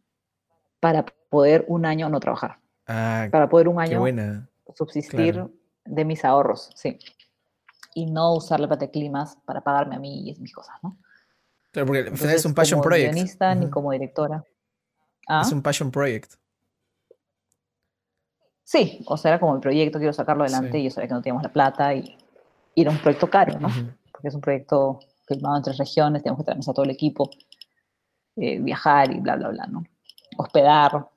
para poder un año no trabajar. Ah, Para poder un año buena. subsistir Claro. de mis ahorros, sí. Y no usar la plata de climas para pagarme a mí y mis cosas, ¿no? Claro, porque al final es Entonces, un passion como project. guionista ni Ujú. como directora. ¿Ah? Es un passion project. Sí, o sea, era como el proyecto, quiero sacarlo adelante Sí. y yo sabía que no teníamos la plata y, y era un proyecto caro, ¿no? Porque es un proyecto filmado en tres regiones, tenemos que traernos a todo el equipo, eh, viajar y bla, bla, bla, ¿no? Hospedar.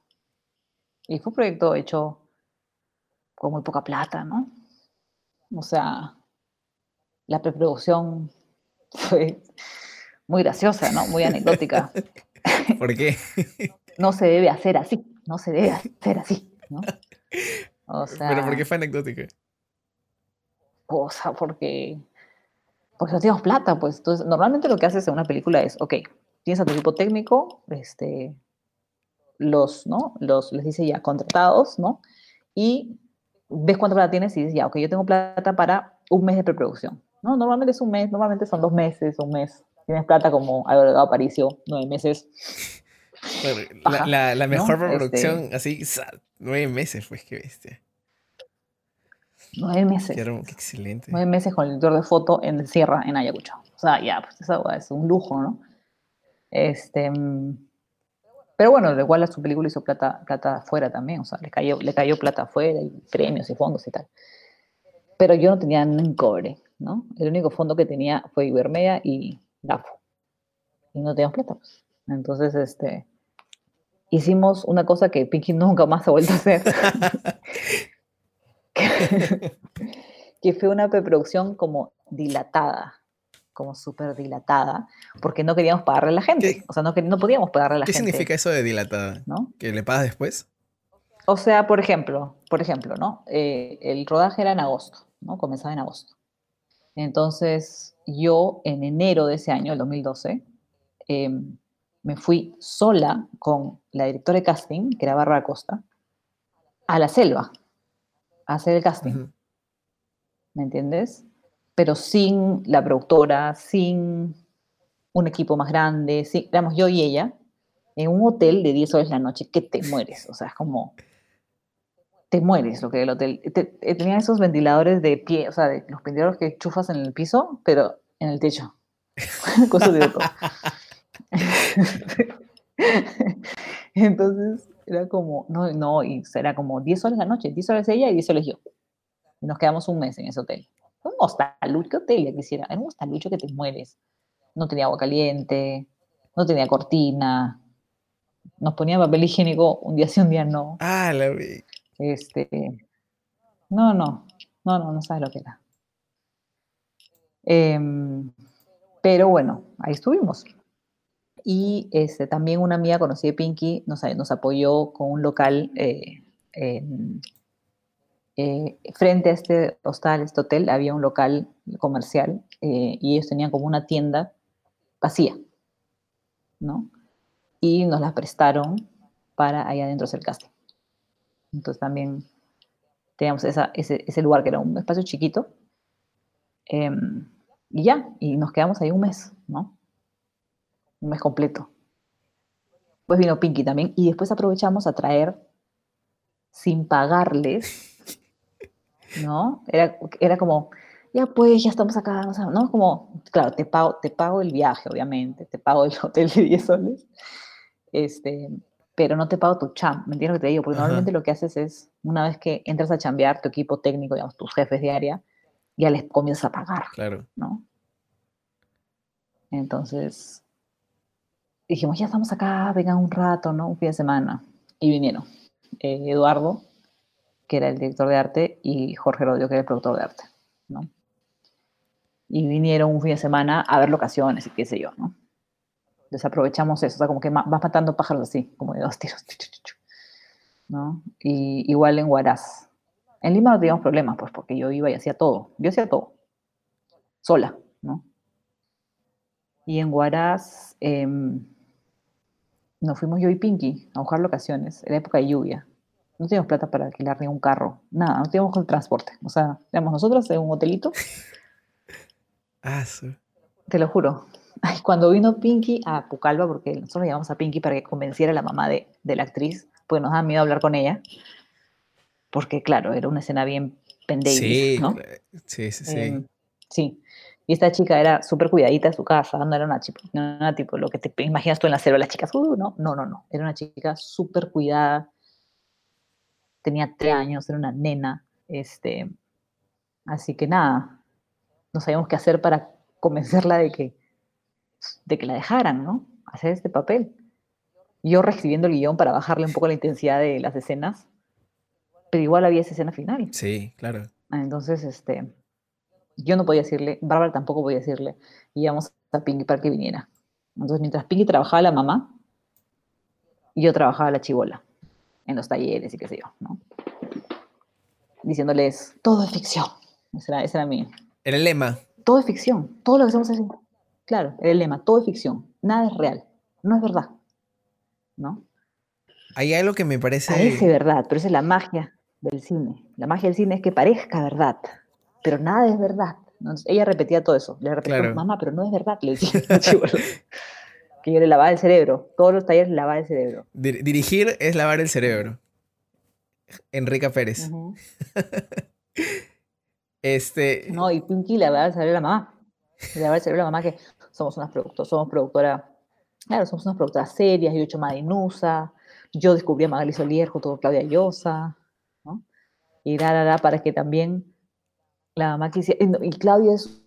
Y fue un proyecto hecho con muy poca plata, ¿no? O sea, la preproducción fue muy graciosa, ¿no? Muy anecdótica. ¿Por qué? No se debe hacer así, no se debe hacer así, ¿no? O sea, Pero ¿por qué fue anecdótica? Cosa porque porque no teníamos plata, pues. Entonces, normalmente lo que haces en una película es, ok, tienes a tu equipo técnico, este, los, ¿no? Los, les dice ya, contratados, ¿no? Y ves cuánta plata tienes y dices, ya, ok, yo tengo plata para un mes de preproducción, ¿no? Normalmente es un mes, normalmente son dos meses, un mes. Tienes plata como Álvaro Aparicio, nueve meses. Bueno, la, la- la mejor Este producción, así, sa- nueve meses, pues, qué bestia. Nueve meses. Qué, qué excelente. nueve meses con el editor de foto en el Sierra, en Ayacucho. O sea, ya, pues eso es un lujo, ¿no? Este, mm, pero bueno, igual a su película hizo plata, plata afuera también, o sea, le cayó, le cayó plata afuera y premios y fondos y tal. Pero yo no tenía ni un cobre, ¿no? El único fondo que tenía fue Ibermedia y DAFO. Y no teníamos plata, pues. Entonces, este, hicimos una cosa que Pinky nunca más ha vuelto a hacer. que, que fue una preproducción como dilatada, como súper dilatada, porque no queríamos pagarle a la gente. ¿Qué? O sea, no, no podíamos pagarle a la ¿Qué gente. significa eso de dilatada? ¿no? ¿Que le pagas después? O sea, por ejemplo, por ejemplo, ¿no? Eh, el rodaje era en agosto, ¿no? Comenzaba en agosto. Entonces, yo en enero de ese año, el 2012, em, me fui sola con la directora de casting, que era Bárbara Costa, a la selva hacer el casting. ¿Me entiendes? Pero sin la productora, sin un equipo más grande, sin, digamos, yo y ella, en un hotel de 10 horas la noche, que te mueres. O sea, es como, te mueres lo que el hotel. Eh, tenía esos ventiladores de pie, o sea, de los ventiladores que chufas en el piso, pero en el techo. Cosa de otro. Entonces, era como, no, no, y era como 10 horas la noche, 10 horas ella y 10 horas yo. Y nos quedamos un mes en ese hotel. un hostalucho, ¿qué hotel ya quisiera? Era un hostalucho que te mueres. No tenía agua caliente, no tenía cortina, nos ponía papel higiénico un día sí, un día no. Ah, la vi. Este, no, no, no, no, no sabes lo que era. Em, pero bueno, ahí estuvimos. Y este, también una amiga conocida de Pinky nos, nos apoyó con un local eh, eh, frente a este hostal, este hotel, había un local comercial eh, y ellos tenían como una tienda vacía, ¿no? Y nos la prestaron para allá adentro hacer casting. Entonces también teníamos ese, ese, lugar que era un espacio chiquito. Em, y ya, y nos quedamos ahí un mes, ¿no? Un mes completo. Pues vino Pinky también y después aprovechamos a traer sin pagarles, ¿no? Era, era como, ya pues, ya estamos acá, ¿no? Como, claro, te pago, te pago el viaje, obviamente, te pago el hotel de 10 soles, este, pero no te pago tu champ, ¿me entiendes lo que te digo? Porque normalmente lo que haces es, una vez que entras a chambear, tu equipo técnico, digamos, tus jefes de área, ya les comienzas a pagar, claro. ¿no? Entonces, dijimos, ya estamos acá, vengan un rato, ¿no? Un fin de semana. Y vinieron eh, Eduardo, que era el director de arte, y Jorge Rodio, que era el productor de arte, ¿no? Y vinieron un fin de semana a ver locaciones y qué sé yo, ¿no? Entonces aprovechamos eso, o sea, como que vas matando pájaros así, como de dos tiros, ¿no? Y igual en Huaraz. En Lima no teníamos problemas, pues, porque yo iba y hacía todo. Yo hacía todo. Sola, ¿no? Y en Huaraz em, nos fuimos yo y Pinky a buscar locaciones. Era época de lluvia. No teníamos plata para alquilar ni un carro. Nada, no teníamos el transporte. O sea, éramos nosotros en un hotelito. Ah, sí. Te lo juro. cuando vino Pinky a Pucalba, porque nosotros llamamos a Pinky para que convenciera a la mamá de, la actriz, pues nos da miedo hablar con ella. Porque, claro, era una escena bien pendeja, sí, ¿no? Sí, sí, sí. Em, sí. Y esta chica era súper cuidadita de su casa, no era una, chica, no era tipo lo que te imaginas tú en la selva, las chicas, uh, no, no, no, no, era una chica súper cuidada, tenía tres años, era una nena, este, así que nada, no sabíamos qué hacer para convencerla de que, de que la dejaran, ¿no? Hacer este papel. Yo reescribiendo el guion para bajarle un poco la intensidad de las escenas, pero igual había esa escena final. Sí, claro. Entonces, este, yo no podía decirle, Bárbara tampoco podía decirle, y íbamos a Pinky para que viniera. Entonces, mientras Pinky trabajaba la mamá, yo trabajaba la chivola, en los talleres y qué sé yo, ¿no? Diciéndoles, todo es ficción. Ese era, ese era mi... Era el lema. Todo es ficción, todo lo que estamos haciendo. Claro, era el lema, todo es ficción, nada es real, no es verdad, ¿no? Hay algo que me parece... Parece verdad, pero esa es la magia del cine. La magia del cine es que parezca verdad, pero nada es verdad. ella repetía todo eso. Le repetía, mamá, pero no es verdad, le decía. que yo le lavaba el cerebro. Todos los talleres lavaba el cerebro. dirigir es lavar el cerebro. Enrica Pérez. este. No, y Pinky lavaba el cerebro a la mamá. Le lavaba el cerebro a la mamá que somos unas productoras, somos productora, claro, somos unas productoras serias, yo he hecho Madinusa, yo descubrí a Magali Solier junto con Claudia Llosa, ¿no? Y da, para que también la mamá quisiera, y Claudia es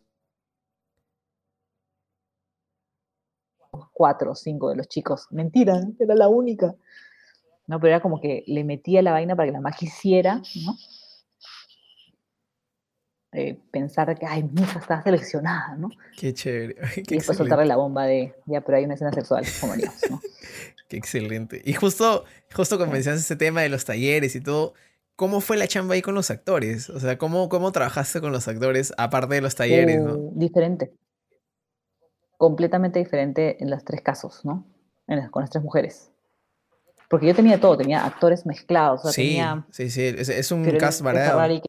cuatro o cinco de los chicos. Mentira, era la única. No, pero era como que le metía la vaina para que la mamá quisiera, ¿no? Eh, pensar que, ay, mi hija está seleccionada, ¿no? Qué chévere. y después soltarle la bomba de, ya, pero hay una escena sexual, como ¿no? Qué excelente. Y justo, justo mencionas ese tema de los talleres y todo, ¿cómo fue la chamba ahí con los actores? O sea, ¿cómo, cómo trabajaste con los actores aparte de los talleres, ¿no? Uh, diferente. Completamente diferente en los tres casos, ¿no? con las tres mujeres. Porque yo tenía todo, tenía actores mezclados. O sea, sí, tenía sí, sí, es, un cast variado. Ferrari,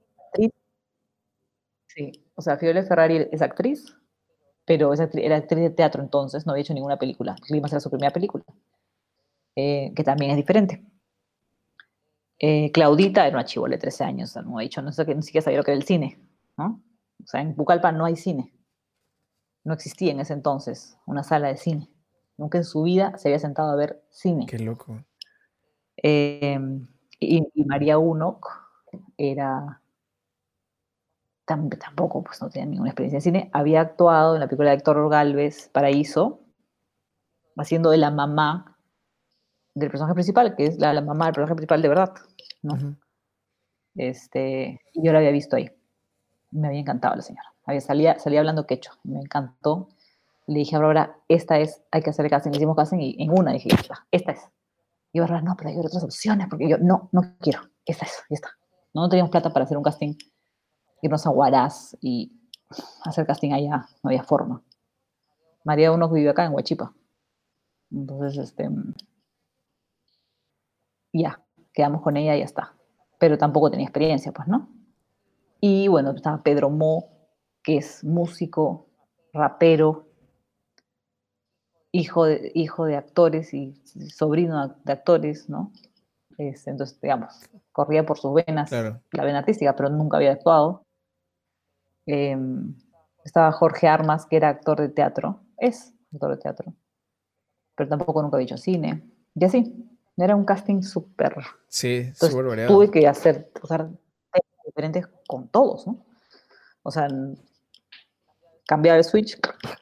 Sí, o sea, Fiore Ferrari es actriz, pero era actriz de teatro entonces, no había hecho ninguna película. Clima era su primera película, eh, que también es diferente. Eh, Claudita era una chivola de 13 años, no ha dicho, no sé, ni siquiera sabía lo que era el cine, ¿no? O sea, en Bucalpa no hay cine. No existía en ese entonces una sala de cine. Nunca en su vida se había sentado a ver cine. Qué loco. Eh, y, y, María Unoc era tampoco, pues no tenía ninguna experiencia en cine, había actuado en la película de Héctor Galvez, Paraíso, haciendo de la mamá del personaje principal, que es la, mamá del personaje principal de verdad, ¿no? este, y yo la había visto ahí. Me había encantado la señora. Había, salía, salía hablando quechua, me encantó. Le dije a Bárbara, esta es, hay que hacer casting. Le hicimos casting y en una dije, esta, es. Y Bárbara, no, pero hay otras opciones, porque yo, no, no quiero, esta es, esta. No, no teníamos plata para hacer un casting irnos a Huaraz y hacer casting allá, no había forma. María uno vive acá en Huachipa. Entonces, este, ya, quedamos con ella y ya está. Pero tampoco tenía experiencia, pues, ¿no? Y bueno, estaba Pedro Mo, que es músico, rapero, hijo de, hijo de actores y sobrino de actores, ¿no? Este, entonces, digamos, corría por sus venas la vena artística, pero nunca había actuado. Em, estaba Jorge Armas, que era actor de teatro, es actor de teatro, pero tampoco nunca había dicho cine. Y así, era un casting súper... Sí, súper variado. Tuve que hacer, usar diferentes con todos, ¿no? O sea, cambiar el switch,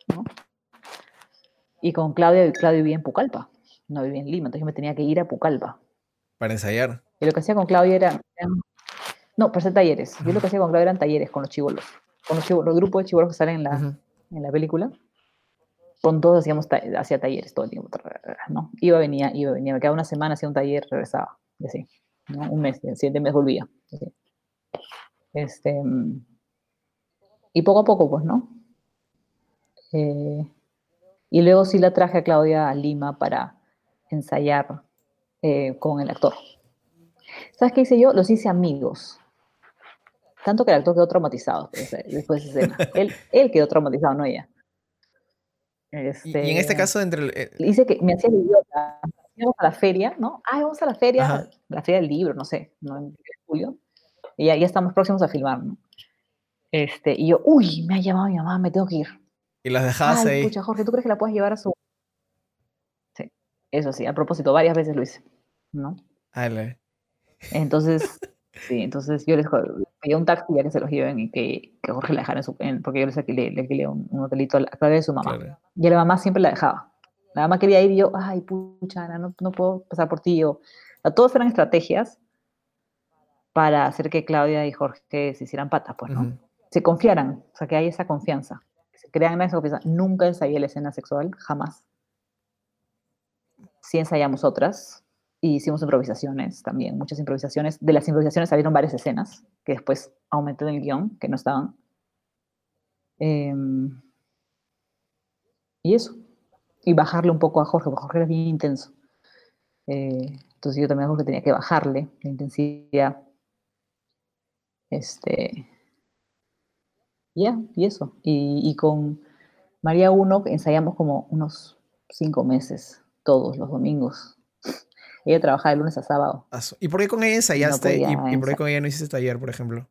¿no? Y con Claudia, Claudia vivía en Pucallpa, no vivía en Lima, entonces yo me tenía que ir a Pucallpa. Para ensayar. Y lo que hacía con Claudia era... no, para hacer talleres. Yo lo que hacía con Claudia eran talleres con los chivolos con los, grupos de chivolos que salen en la, en la película, con todos hacíamos hacía talleres todo el tiempo, ¿no? Iba, venía, iba, venía, me quedaba una semana, hacía un taller, regresaba, así, ¿no? Un mes, el siguiente mes volvía, Este, y poco a poco, pues, ¿no? Eh, y luego sí la traje a Claudia a Lima para ensayar eh, con el actor. ¿Sabes qué hice yo? Los hice amigos. Tanto que el actor quedó traumatizado después de escena. él, él quedó traumatizado, no ella. Y en este caso, entre el, Dice eh, que me hacía el idiota. Íbamos a la feria, ¿no? Ah, vamos a la feria, la feria del libro, no sé, ¿no? en julio. Y ya, ya, estamos próximos a filmar, ¿no? Este, y yo, uy, me ha llamado mi mamá, me tengo que ir. Y las dejabas Ay, ahí. Escucha, Jorge, ¿tú crees que la puedes llevar a su. Sí, eso sí, a propósito, varias veces lo hice, ¿no? Ale. Entonces, Sí, entonces yo les pedí un taxi ya que se los lleven y que, que Jorge la dejara en su, porque yo les alquilé, le alquilé un, hotelito a la clave de su mamá. Y la mamá siempre la dejaba. La mamá quería ir y yo, ay, pucha, no, no puedo pasar por ti. O, sea, todos eran estrategias para hacer que Claudia y Jorge se hicieran patas, pues, ¿no? Se confiaran, o sea, que hay esa confianza. se crean esa confianza. Nunca ensayé la escena sexual, jamás. Sí ensayamos otras, y hicimos improvisaciones también, muchas improvisaciones. De las improvisaciones salieron varias escenas que después aumenté en el guion, que no estaban. Em, y eso. Y bajarle un poco a Jorge, porque Jorge era bien intenso. Eh, entonces yo también a Jorge tenía que bajarle la intensidad. Este. Ya, y eso. Y, y con María Uno ensayamos como unos cinco meses, todos los domingos ella trabajaba de lunes a sábado. ¿Y por qué con ella ensayaste? ¿Y, por qué con ella no hiciste taller, por ejemplo?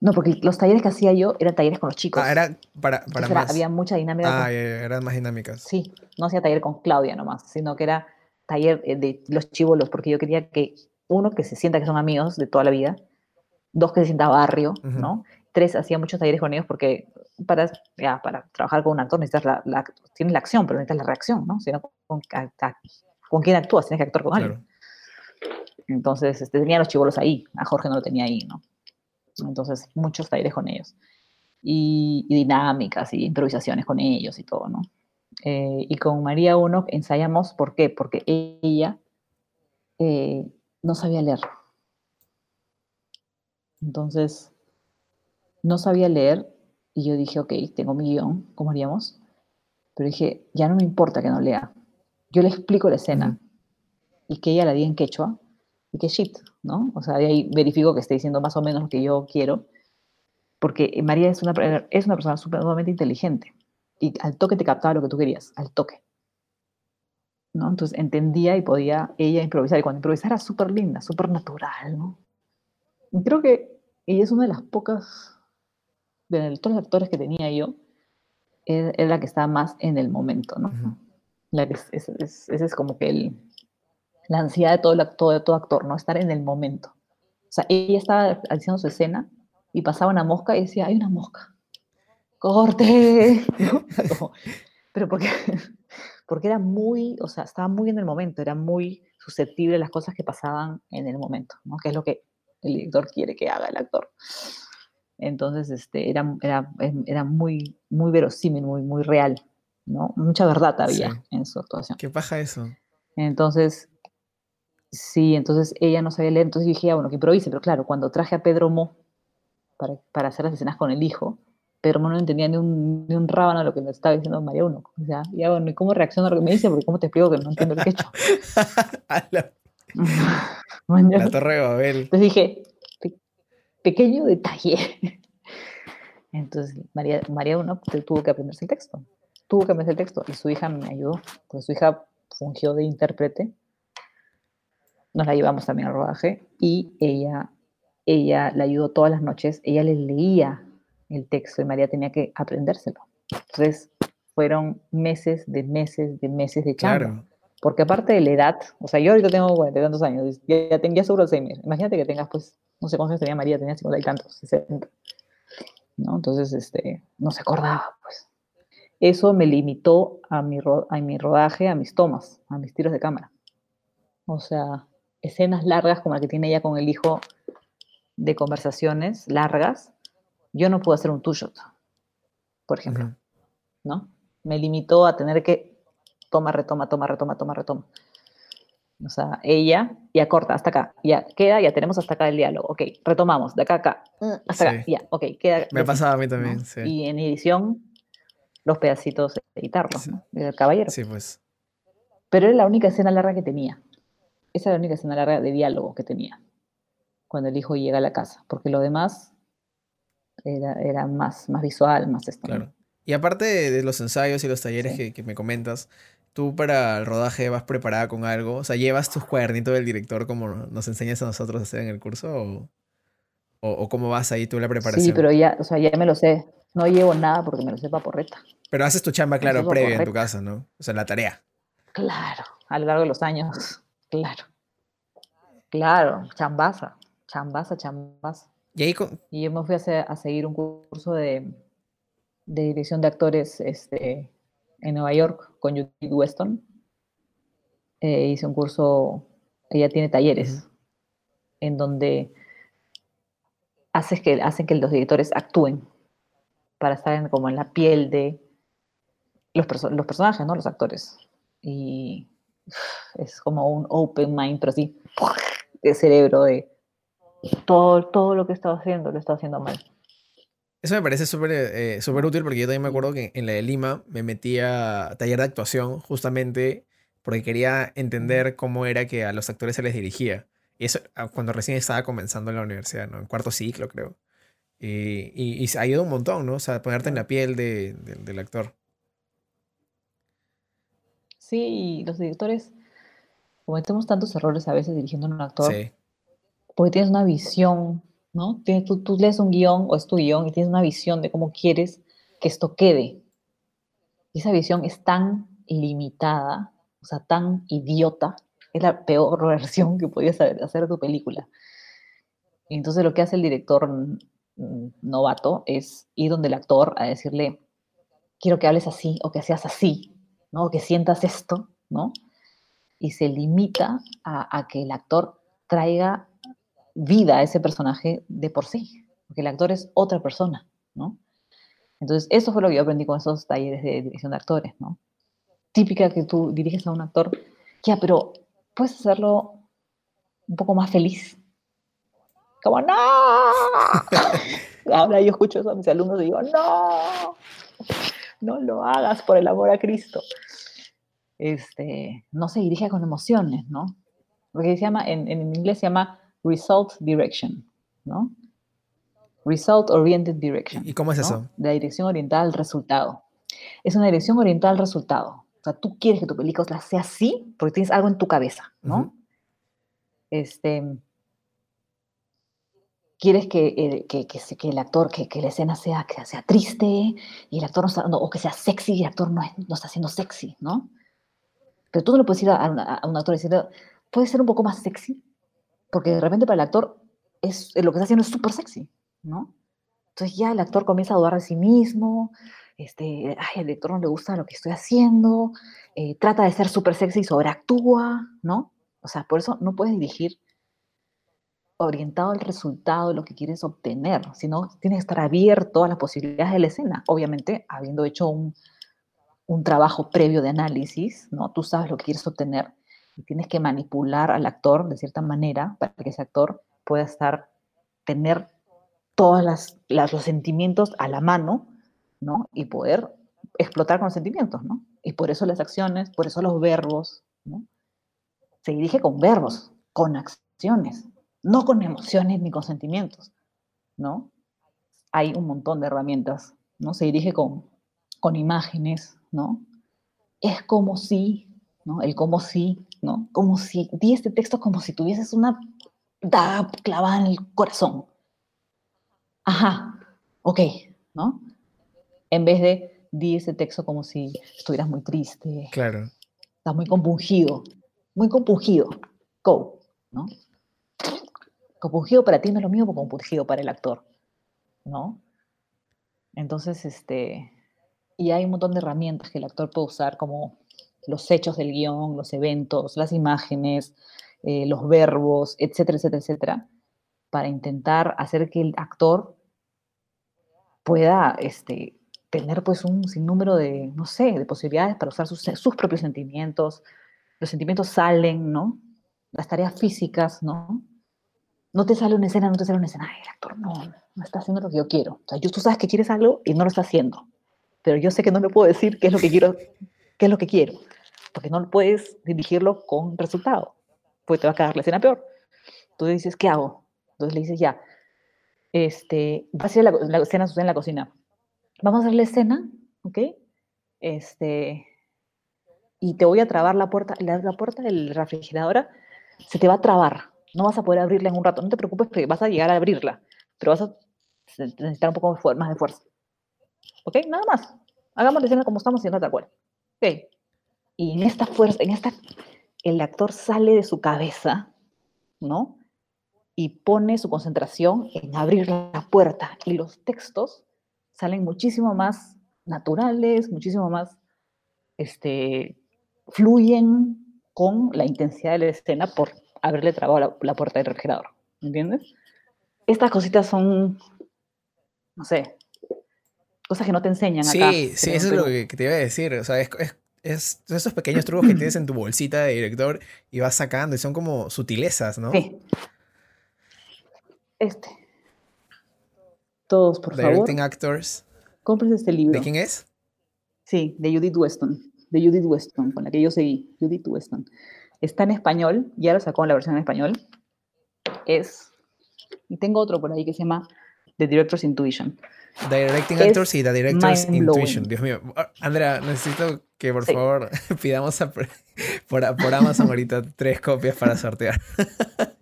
No, porque los talleres que hacía yo eran talleres con los chicos. Ah, era para, para más. había mucha dinámica. Ah, eran más dinámicas. Sí, no hacía taller con Claudia nomás, sino que era taller eh, de los chivolos, porque yo quería que uno, que se sienta que son amigos de toda la vida, dos, que se sienta barrio, ¿no? Tres, hacía muchos talleres con ellos porque para, ya, para trabajar con un actor necesitas la, tienes la acción, pero necesitas la reacción, ¿no? Si con, con quién actúas, tienes que actuar con alguien. Entonces, este, tenía los chivolos ahí, a Jorge no lo tenía ahí, ¿no? Entonces, muchos talleres con ellos. Y, dinámicas y improvisaciones con ellos y todo, ¿no? Eh, y con María Uno ensayamos, ¿por qué? Porque ella, eh, no sabía leer. Entonces, no sabía leer y yo dije, ok, tengo mi guion, ¿cómo haríamos? Pero dije, ya no me importa que no lea. Yo le explico la escena y que ella la diga en quechua y que shit, ¿no? O sea, ahí verifico que esté diciendo más o menos lo que yo quiero, porque María es una, es una persona sumamente inteligente y al toque te captaba lo que tú querías, al toque. ¿no? Entonces entendía y podía ella improvisar. Y cuando improvisara era súper linda, súper natural, ¿no? Y creo que ella es una de las pocas, de todos los actores que tenía yo, era la que estaba más en el momento, ¿no? la que es, ese es como que el, la ansiedad de todo, el actor, de todo actor, ¿no? Estar en el momento. O sea, ella estaba haciendo su escena y pasaba una mosca y decía, hay una mosca. ¡Corte! pero porque, porque era muy, o sea, estaba muy en el momento, era muy susceptible a las cosas que pasaban en el momento, ¿no? Que es lo que el director quiere que haga el actor. Entonces, este, era, era, era muy, muy verosímil, muy, muy real, ¿no? Mucha verdad había en su actuación. ¿Qué pasa eso? Entonces, Sí, entonces ella no sabía leer, entonces dije, ah, bueno, que improvise, pero claro, cuando traje a Pedro Mo para, para hacer las escenas con el hijo, Pedro Mo no entendía ni un, ni un rábano lo que me estaba diciendo María Uno. O sea, ya bueno, ¿y cómo reacciona a lo que me dice? Porque cómo te explico que no entiendo lo que he hecho. la torre de Babel. Entonces dije, pequeño detalle. Entonces María, María Uno tuvo que aprenderse el texto. Tuvo que aprenderse el texto y su hija me ayudó, pues su hija fungió de intérprete nos la llevamos también al rodaje y ella, ella la ayudó todas las noches, ella le leía el texto y María tenía que aprendérselo. Entonces fueron meses de meses de meses de chamba. Porque aparte de la edad, o sea, yo ahorita tengo cuarenta y tantos años, ya, tenía seguro Alzheimer. Imagínate que tengas, pues, no sé cuántos años tenía María, tenía cincuenta y tantos, sesenta. ¿No? Entonces, este, no se acordaba, pues. Eso me limitó a mi, a mi rodaje, a mis tomas, a mis tiros de cámara. O sea, escenas largas como la que tiene ella con el hijo de conversaciones largas, yo no puedo hacer un two-shot, por ejemplo, ¿no? Me limitó a tener que toma, retoma, toma, retoma, toma, retoma. O sea, ella ya corta hasta acá, ya queda, ya tenemos hasta acá el diálogo, ok, retomamos, de acá a acá, mm, hasta acá, ya, ok, queda. Me ha pasado a mí también, sí. Y en edición, los pedacitos de editarlos, ¿no? El caballero. Sí, pues. Pero era la única escena larga que tenía. Esa era la única escena larga de diálogo que tenía cuando el hijo llega a la casa, porque lo demás era, más, más visual, más esto. Claro. Y aparte de, los ensayos y los talleres que, me comentas, ¿tú para el rodaje vas preparada con algo? O sea, ¿llevas tus cuadernitos del director como nos enseñas a nosotros a hacer en el curso? ¿O, cómo vas ahí tú la preparación? Sí, pero ya, o sea, ya me lo sé. No llevo nada porque me lo sé porreta. Pero haces tu chamba, claro, previa en tu casa, ¿no? O sea, la tarea. Claro, a lo largo de los años. Claro. Claro, chambaza, chambaza, chambaza. Y, yo me fui a, seguir un curso de, dirección de actores este, en Nueva York con Judith Weston. Eh, hice un curso, ella tiene talleres en donde hace que, hacen que los directores actúen para estar como en la piel de los, los personajes, ¿no? Los actores. Y es como un open mind, pero sí, de cerebro de todo, todo lo que estaba haciendo, lo estaba haciendo mal. Eso me parece súper eh, útil porque yo también me acuerdo que en la de Lima me metí a taller de actuación justamente porque quería entender cómo era que a los actores se les dirigía. Y eso ah, cuando recién estaba comenzando en la universidad, ¿no? En cuarto ciclo, creo. Y, y, y ayuda un montón, ¿no? O sea, ponerte en la piel de, del actor. Sí, los directores cometemos tantos errores a veces dirigiendo a un actor. Sí. Porque tienes una visión, ¿no? Tienes, tú, tú, lees un guion o es tu guion y tienes una visión de cómo quieres que esto quede. Y esa visión es tan limitada, o sea, tan idiota, es la peor versión que podías hacer de tu película. Y entonces lo que hace el director novato es ir donde el actor a decirle, quiero que hables así o que seas así, ¿no? Que sientas esto, ¿no? Y se limita a, que el actor traiga vida a ese personaje de por sí, porque el actor es otra persona, ¿no? Entonces, eso fue lo que yo aprendí con esos talleres de dirección de actores, ¿no? Típica que tú diriges a un actor, ya, pero puedes hacerlo un poco más feliz. Como, no. Ahora yo escucho eso a mis alumnos y digo, no, no lo hagas por el amor a Cristo. Este, no se dirige con emociones, ¿no? Porque se llama, en, en inglés se llama result direction, ¿no? Result Oriented Direction. ¿Y cómo es eso? La dirección orientada al resultado. Es una dirección orientada al resultado. O sea, tú quieres que tu película sea así porque tienes algo en tu cabeza, ¿no? Este. Quieres que, que, que, el actor, que, la escena sea, que sea triste y el actor no está, o que sea sexy y el actor no, no está siendo sexy, ¿no? Pero tú no le puedes ir a, a un actor y decirle, puede ser un poco más sexy, porque de repente para el actor es, lo que está haciendo es súper sexy, ¿no? Entonces ya el actor comienza a dudar de sí mismo, este, ay, al lector no le gusta lo que estoy haciendo, eh, trata de ser súper sexy y sobreactúa, ¿no? O sea, por eso no puedes dirigir orientado al resultado lo que quieres obtener, sino tienes que estar abierto a las posibilidades de la escena, obviamente habiendo hecho un, trabajo previo de análisis, ¿no? Tú sabes lo que quieres obtener tienes que manipular al actor de cierta manera para que ese actor pueda estar, tener todos las, los sentimientos a la mano, ¿no? Y poder explotar con sentimientos, ¿no? Y por eso las acciones, por eso los verbos, ¿no? Se dirige con verbos, con acciones, no con emociones ni con sentimientos, ¿no? Hay un montón de herramientas, ¿no? Se dirige con, con imágenes, ¿no? Es como si, ¿no? El como si, ¿no? Como si, di este texto como si tuvieses una daga clavada en el corazón, ajá, ok, ¿no? En vez de di ese texto como si estuvieras muy triste. Claro. Estás muy compungido, muy compungido. Go, ¿no? Compungido para ti no es lo mismo que compungido para el actor, ¿no? Entonces, este, y hay un montón de herramientas que el actor puede usar como los hechos del guion, los eventos, las imágenes, eh, los verbos, etcétera, etcétera, etcétera, para intentar hacer que el actor pueda este, tener pues un sinnúmero de, no sé, de posibilidades para usar sus, sus propios sentimientos. Los sentimientos salen, ¿no? Las tareas físicas, ¿no? No te sale una escena, no te sale una escena. Ay, el actor no, no está haciendo lo que yo quiero. O sea, tú sabes que quieres algo y no lo está haciendo. Pero yo sé que no le puedo decir qué es lo que quiero, qué es lo que quiero. Porque no puedes dirigirlo con resultado. Pues te va a quedar la escena peor. Entonces dices, ¿qué hago? Entonces le dices, ya, este, va a ser la, escena en la cocina. Vamos a hacer la escena, ¿ok? Este, y te voy a trabar la puerta, la, puerta del refrigerador se te va a trabar. No vas a poder abrirla en un rato. No te preocupes porque vas a llegar a abrirla, pero vas a necesitar un poco más de fuerza. ¿Ok? Nada más. Hagamos la escena como estamos haciendo tal cual. ¿Ok? Y en esta fuerza, en esta, el actor sale de su cabeza, ¿no? y pone su concentración en abrir la puerta. Y los textos salen muchísimo más naturales, muchísimo más, este, fluyen con la intensidad de la escena por haberle trabado la, puerta del refrigerador. ¿Entiendes? Estas cositas son, no sé, cosas que no te enseñan sí, acá. Sí, sí, eso es lo que te iba a decir. O sea, es, es, esos pequeños trucos que tienes en tu bolsita de director y vas sacando y son como sutilezas, ¿no? Sí. Este. Todos, por Directing favor. Actors. Compres este libro. ¿De quién es? Sí, de Judith Weston. De Judith Weston, con la que yo seguí. Judith Weston. Está en español, ya lo sacó en la versión en español. Es. Y tengo otro por ahí que se llama The Director's Intuition. Directing Actors y The Director's Intuition. Dios mío. Ah, Andrea, necesito que por favor pidamos por, por Amazon ahorita tres copias para sortear.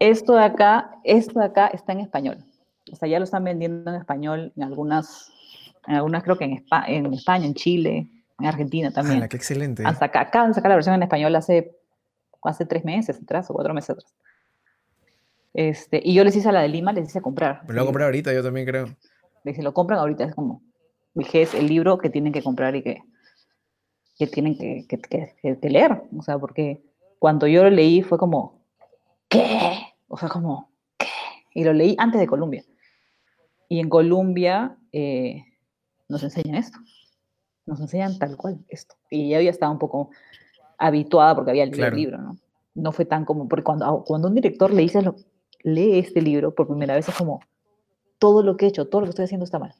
Esto de acá, esto de acá está en español. O sea, ya lo están vendiendo en español en algunas, en algunas creo que en, en España, en Chile, en Argentina también. Qué excelente. Hasta acá, acaban de sacar la versión en español hace, hace tres meses atrás o cuatro meses atrás. Este, y yo les hice a la de Lima, les hice comprar. Me lo voy a comprar ahorita, yo también creo. Si lo compran ahorita, es como, dije, es el libro que tienen que comprar y que, que tienen que, que, que, leer. O sea, porque cuando yo lo leí fue como, ¿qué? O sea, como, ¿qué? Y lo leí antes de Colombia. Y en Colombia eh, nos enseñan esto. Nos enseñan tal cual esto. Y ya había estado un poco habituada porque había leído el libro, ¿no? no fue tan como, porque cuando, cuando un director le dice, lo, lee este libro por primera vez, es como, todo lo que he hecho, todo lo que estoy haciendo está mal.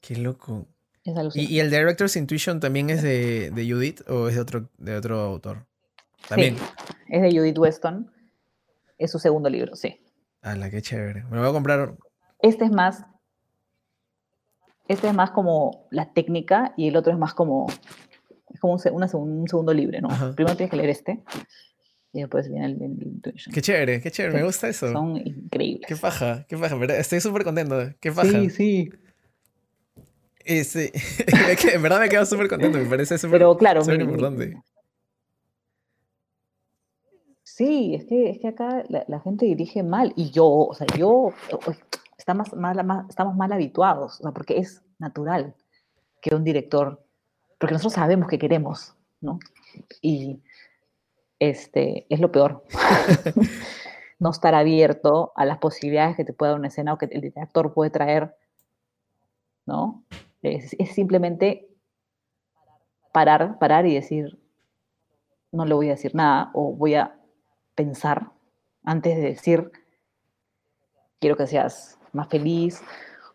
Qué loco. ¿Y, el Director's Intuition también es de, de, Judith o es de otro, de otro autor? También. es de Judith Weston. Es su segundo libro, sí. la qué chévere. Me lo voy a comprar. Este es más. Este es más como la técnica y el otro es más como. Es como un, segundo libro, ¿no? Primero tienes que leer este y después viene el, Intuition. Qué chévere, qué chévere, me gusta eso. Son increíbles. Qué paja, qué paja, ¿verdad? Estoy súper contento. Qué paja. Sí, sí. Este, en verdad me quedo súper contento, me parece súper claro, importante. Sí, es que, es que acá la, gente dirige mal y yo, o sea, yo, estamos mal, estamos mal habituados, o sea, porque es natural que un director, porque nosotros sabemos que queremos, ¿no? Y este, es lo peor. no estar abierto a las posibilidades que te pueda dar una escena o que el director puede traer, ¿no? Es, simplemente parar, parar y decir, no le voy a decir nada o voy a pensar antes de decir, quiero que seas más feliz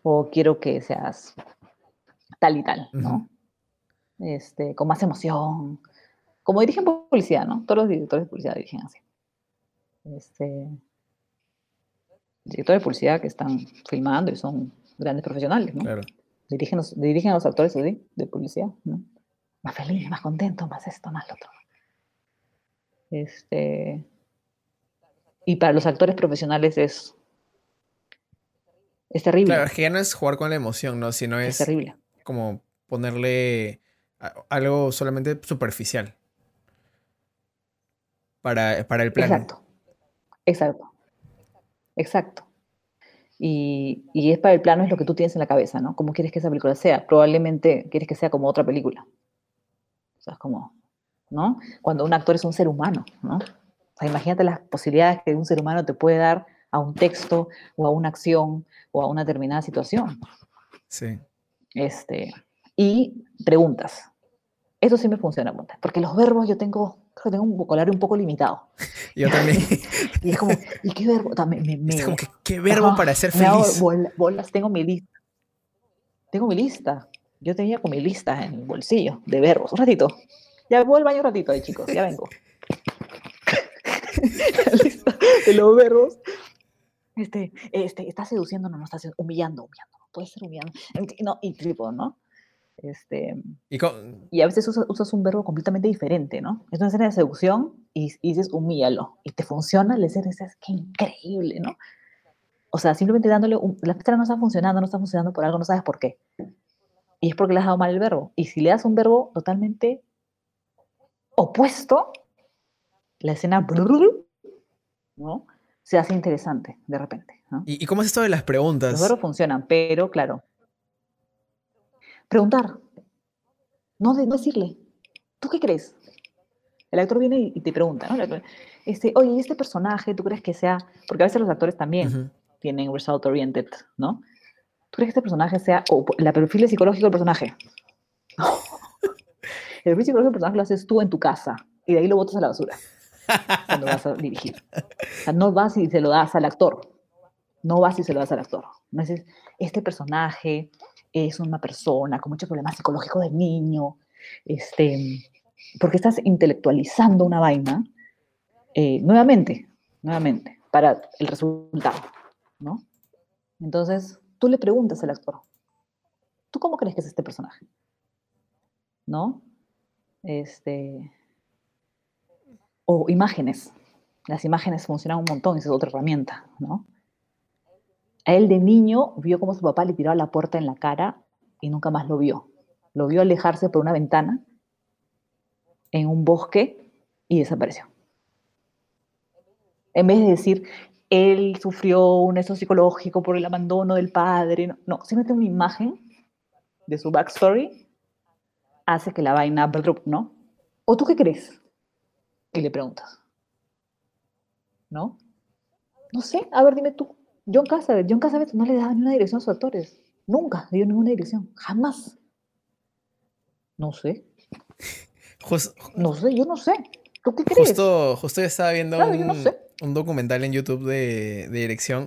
o quiero que seas tal y tal, ¿no? este, con más emoción. Como dirigen publicidad, ¿no? Todos los directores de publicidad dirigen así. Este, directores de publicidad que están filmando y son grandes profesionales, ¿no? Claro dirigen, dirigen a los actores de publicidad, ¿no? Más feliz, más contento, más esto, más lo otro. Este, y para los actores profesionales es, es terrible. Claro, es que ya no es jugar con la emoción, ¿no? Sino es, terrible. como ponerle algo solamente superficial para, para el plano. Exacto, exacto, exacto. Y, y, es para el plano, es lo que tú tienes en la cabeza, ¿no? ¿Cómo quieres que esa película sea? Probablemente quieres que sea como otra película. O sea, es como, ¿no? Cuando un actor es un ser humano, ¿no? O sea, imagínate las posibilidades que un ser humano te puede dar a un texto o a una acción o a una determinada situación. Sí. Este, y preguntas. Eso sí me funciona, porque los verbos yo tengo que tengo un vocabulario un poco limitado. Yo también. y es como, ¿y qué verbo? También me, es como que, ¿qué verbo para ser feliz? bolas, tengo mi lista. Tengo mi lista. Yo tenía con mi lista en el bolsillo de verbos. Un ratito. Ya voy al baño un ratito ahí, chicos. Ya vengo. La lista de los verbos. Este, este, está seduciendo, no, no está humillando, humillando. Puede ser humillando. No, y tipo, ¿no? Este, ¿Y, a veces usas, un verbo completamente diferente, ¿no? Es una escena de seducción y, dices, humíalo. Y te funciona, le dices, qué increíble, ¿no? O sea, simplemente dándole, la escena no está funcionando, no está funcionando por algo, no sabes por qué. Y es porque le has dado mal el verbo. Y si le das un verbo totalmente opuesto, la escena, ¿no? Se hace interesante de repente. ¿Y, ¿Y, cómo es esto de las preguntas? Los verbos funcionan, pero claro, Preguntar. No, de, no decirle. ¿Tú qué crees? El actor viene y te pregunta, ¿no? Este, oye, ¿y este personaje tú crees que sea? Porque a veces los actores también tienen result oriented, ¿no? ¿Tú crees que este personaje sea, o la perfil psicológico del personaje? el perfil psicológico del personaje lo haces tú en tu casa y de ahí lo botas a la basura cuando vas a dirigir. O sea, no vas y se lo das al actor. No vas y se lo das al actor. No dices, este personaje es una persona con muchos problemas psicológicos de niño, este, porque estás intelectualizando una vaina, eh, nuevamente, nuevamente, para el resultado, ¿no? Entonces, tú le preguntas al actor, ¿tú cómo crees que es este personaje? ¿No? Este, o imágenes. Las imágenes funcionan un montón, esa es otra herramienta, ¿no? A él de niño vio cómo su papá le tiraba la puerta en la cara y nunca más lo vio. Lo vio alejarse por una ventana en un bosque y desapareció. En vez de decir, él sufrió un eso psicológico por el abandono del padre, no, no simplemente una imagen de su backstory hace que la vaina, ¿no? ¿O tú qué crees? Y le preguntas. ¿No? No sé, a ver, dime tú. John Cassavetes, John Cassavetes no le daba ni una dirección a sus actores. Nunca dio ninguna dirección. Jamás. No sé. no sé, yo no sé. ¿Tú qué crees? Justo, justo estaba viendo Claro, yo no un, sé. un documental en YouTube de, de dirección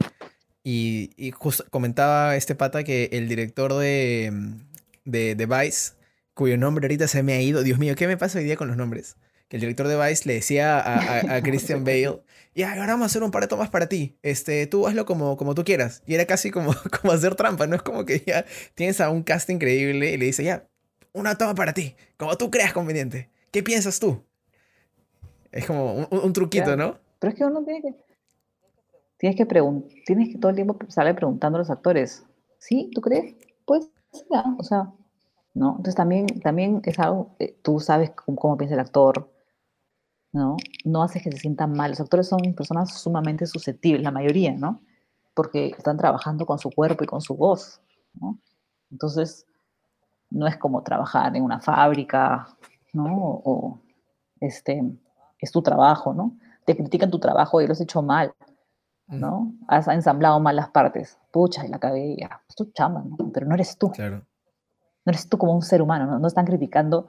y, y justo comentaba este pata que el director de, de, de Vice, cuyo nombre ahorita se me ha ido, Dios mío, ¿qué me pasa hoy día con los nombres? El director de Vice le decía a, a- a Christian Bale, ya, ahora vamos a hacer un par de tomas para ti, este, tú hazlo como, como tú quieras. Y era casi como, como hacer trampa, ¿no? Es como que ya tienes a un cast increíble y le dice, ya, una toma para ti, como tú creas conveniente. ¿Qué piensas tú? Es como un, un truquito. ¿no? Pero es que uno tiene que. Tienes que. Tienes que todo el tiempo sale preguntando a los actores. ¿Sí? ¿Tú crees? Pues, ah, o sea. ¿No? Entonces también, también es algo. eh, tú sabes cómo, cómo piensa el actor. ¿No? No haces que se sientan mal. Los actores son personas sumamente susceptibles, la mayoría, ¿no? Porque están trabajando con su cuerpo y con su voz, ¿no? Entonces, no es como trabajar en una fábrica, ¿no? O, este, es tu trabajo, ¿no? Te critican tu trabajo y lo has hecho mal, ¿no? Has ensamblado mal las partes. Pucha, y la ya. Es tu chamba, ¿no? Pero no eres tú. Claro. No eres tú como un ser humano, ¿no? No están criticando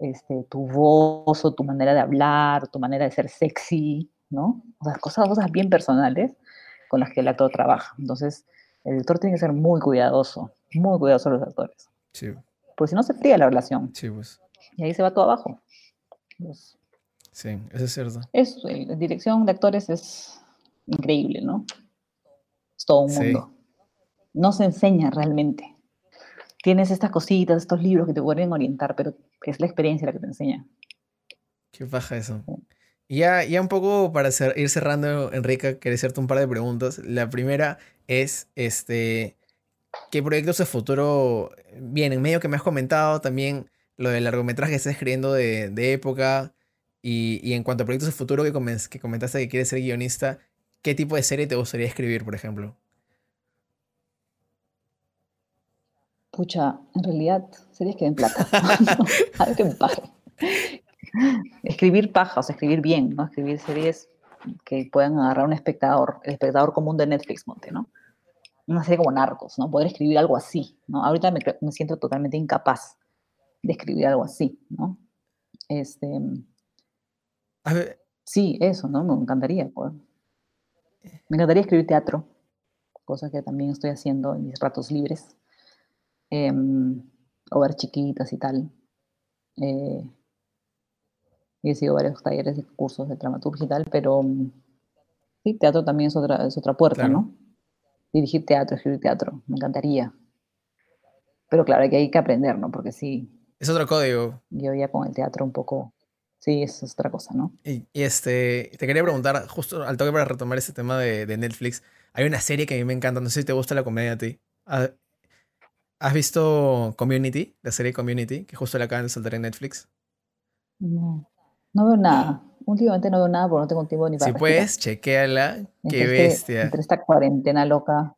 este, tu voz o tu manera de hablar, tu manera de ser sexy, ¿no? O sea, cosas, cosas bien personales con las que el actor trabaja. Entonces, el director tiene que ser muy cuidadoso, muy cuidadoso los actores. Sí, Porque si no, se fría la relación sí, pues. y ahí se va todo abajo. Pues, Sí, eso es cierto. es, eh, la dirección de actores es increíble, ¿no? Es todo un Sí. mundo. No se enseña realmente. Tienes estas cositas, estos libros que te pueden orientar, pero es la experiencia la que te enseña. Qué paja eso. Ya, ya un poco para cer- ir cerrando, Enrique, quería hacerte un par de preguntas. La primera es, este, ¿qué proyectos de futuro vienen? Medio que me has comentado también lo del largometraje que estás escribiendo de, de época. Y, y en cuanto a proyectos de futuro que, que comentaste que quieres ser guionista, ¿qué tipo de serie te gustaría escribir, por ejemplo? Pucha, en realidad, series que den plata. Algo que me pague. Escribir paja, o sea, escribir bien, ¿no? Escribir series que puedan agarrar a un espectador, el espectador común de Netflix, monte, ¿no? Una serie como Narcos, ¿no? Poder escribir algo así, ¿no? Ahorita me, siento totalmente incapaz de escribir algo así, ¿no? Este, A ver, sí, eso, ¿no? Me encantaría, pues. Me encantaría escribir teatro, cosa que también estoy haciendo en mis ratos libres. Em, o ver chiquitas y tal. Eh, y he sido varios talleres y cursos de dramaturgia y tal, pero mm, sí, teatro también es otra, es otra puerta, Claro. ¿no? Dirigir teatro, escribir teatro, me encantaría. Pero claro, que hay que aprender, ¿no? Porque sí, es otro código. yo ya con el teatro un poco, sí, es otra cosa, ¿no? Y, y, este, te quería preguntar, justo al toque para retomar este tema de, de Netflix, hay una serie que a mí me encanta, no sé si te gusta la comedia a ti. ¿Ha- ¿Has visto Community, la serie Community, que justo la acaban de soltar en Netflix? No, no veo nada. Últimamente no veo nada porque no tengo tiempo ni para Si puedes, chequéala, qué Entre este- bestia. Entre esta cuarentena loca.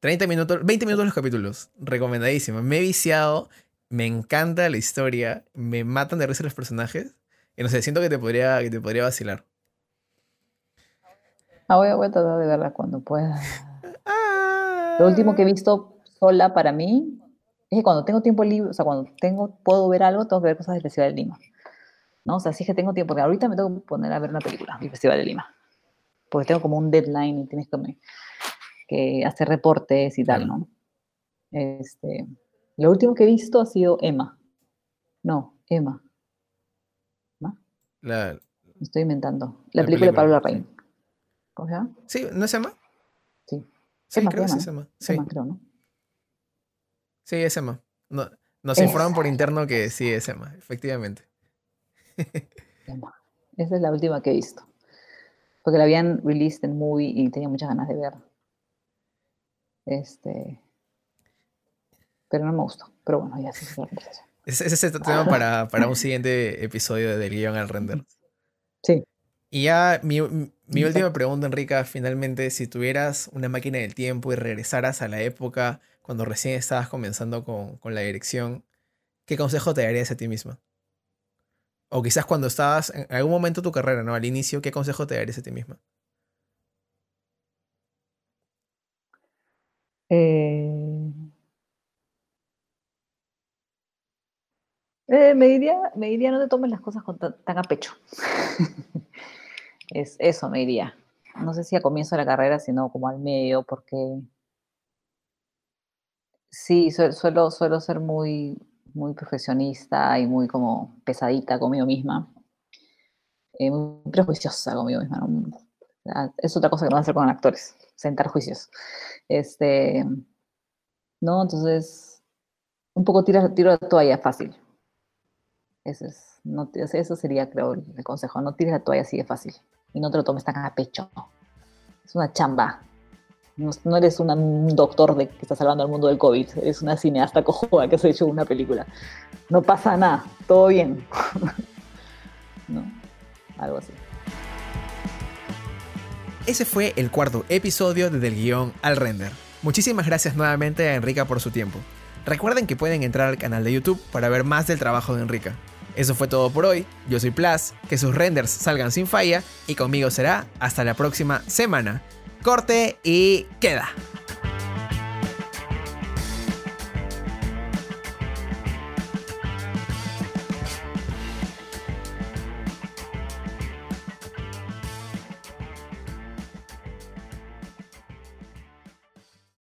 30 minutos, 20 minutos los capítulos, recomendadísimo. Me he viciado, me encanta la historia, me matan de risa los personajes, y no sé, siento que te podría, que te podría vacilar. Ah, voy, a- voy a tratar de verla cuando pueda. Ah. Lo último que he visto sola para mí es que cuando tengo tiempo libre, o sea, cuando tengo, puedo ver algo, tengo que ver cosas del Festival de Lima. ¿No? O sea, sí que tengo tiempo, porque ahorita me tengo que poner a ver una película del Festival de Lima. Porque tengo como un deadline y tienes que, me- que hacer reportes y tal. ¿no? Este, lo último que he visto ha sido Emma. No, Emma. ¿No? La- Me estoy inventando. La, La película de película, Pablo sí. Larraín. ¿Cómo se llama? Sí, ¿no es Emma? Sí. Sí, Emma, creo que sí es Emma. Sí, Emma, creo, ¿no? Sí, es Emma. No, nos Esa. informan por interno que sí es Emma, efectivamente. Emma. Esa es la última que he visto. Porque la habían released en movie y tenía muchas ganas de ver. Este. Pero no me gustó. Pero bueno, ya sí es otra conversación. Ese es el tema para, para un siguiente episodio del guion al render. Sí. Y ya mi, mi última pregunta, Enrica, finalmente, si tuvieras una máquina del tiempo y regresaras a la época cuando recién estabas comenzando con, con la dirección, ¿qué consejo te darías a ti misma? O quizás cuando estabas en algún momento de tu carrera, ¿no? Al inicio, ¿qué consejo te darías a ti misma? Eh, Eh, me, diría, me diría no te tomes las cosas tan, a pecho. es eso, me diría. No sé si a comienzo de la carrera, sino como al medio, porque sí, suelo, suelo ser muy, muy profesionista y muy como pesadita conmigo misma. Eh, muy prejuiciosa conmigo misma. Es otra cosa que no a hacer con actores, sentar juicios. Este, ¿no? Entonces, un poco tiro, tiro la toalla fácil. Eso, es, no, eso sería, creo, el consejo. No tires la toalla así de fácil. Y no te lo tomes tan a pecho. Es una chamba. No, eres un doctor de, que está salvando al mundo del COVID. Eres una cineasta cojuda que has hecho una película. No pasa nada. Todo bien. ¿No? Algo así. Ese fue el cuarto episodio de Del Guión al Render. Muchísimas gracias nuevamente a Enrica por su tiempo. Recuerden que pueden entrar al canal de YouTube para ver más del trabajo de Enrica. Eso fue todo por hoy, yo soy Plas, que sus renders salgan sin falla y conmigo será hasta la próxima semana. Corte y queda.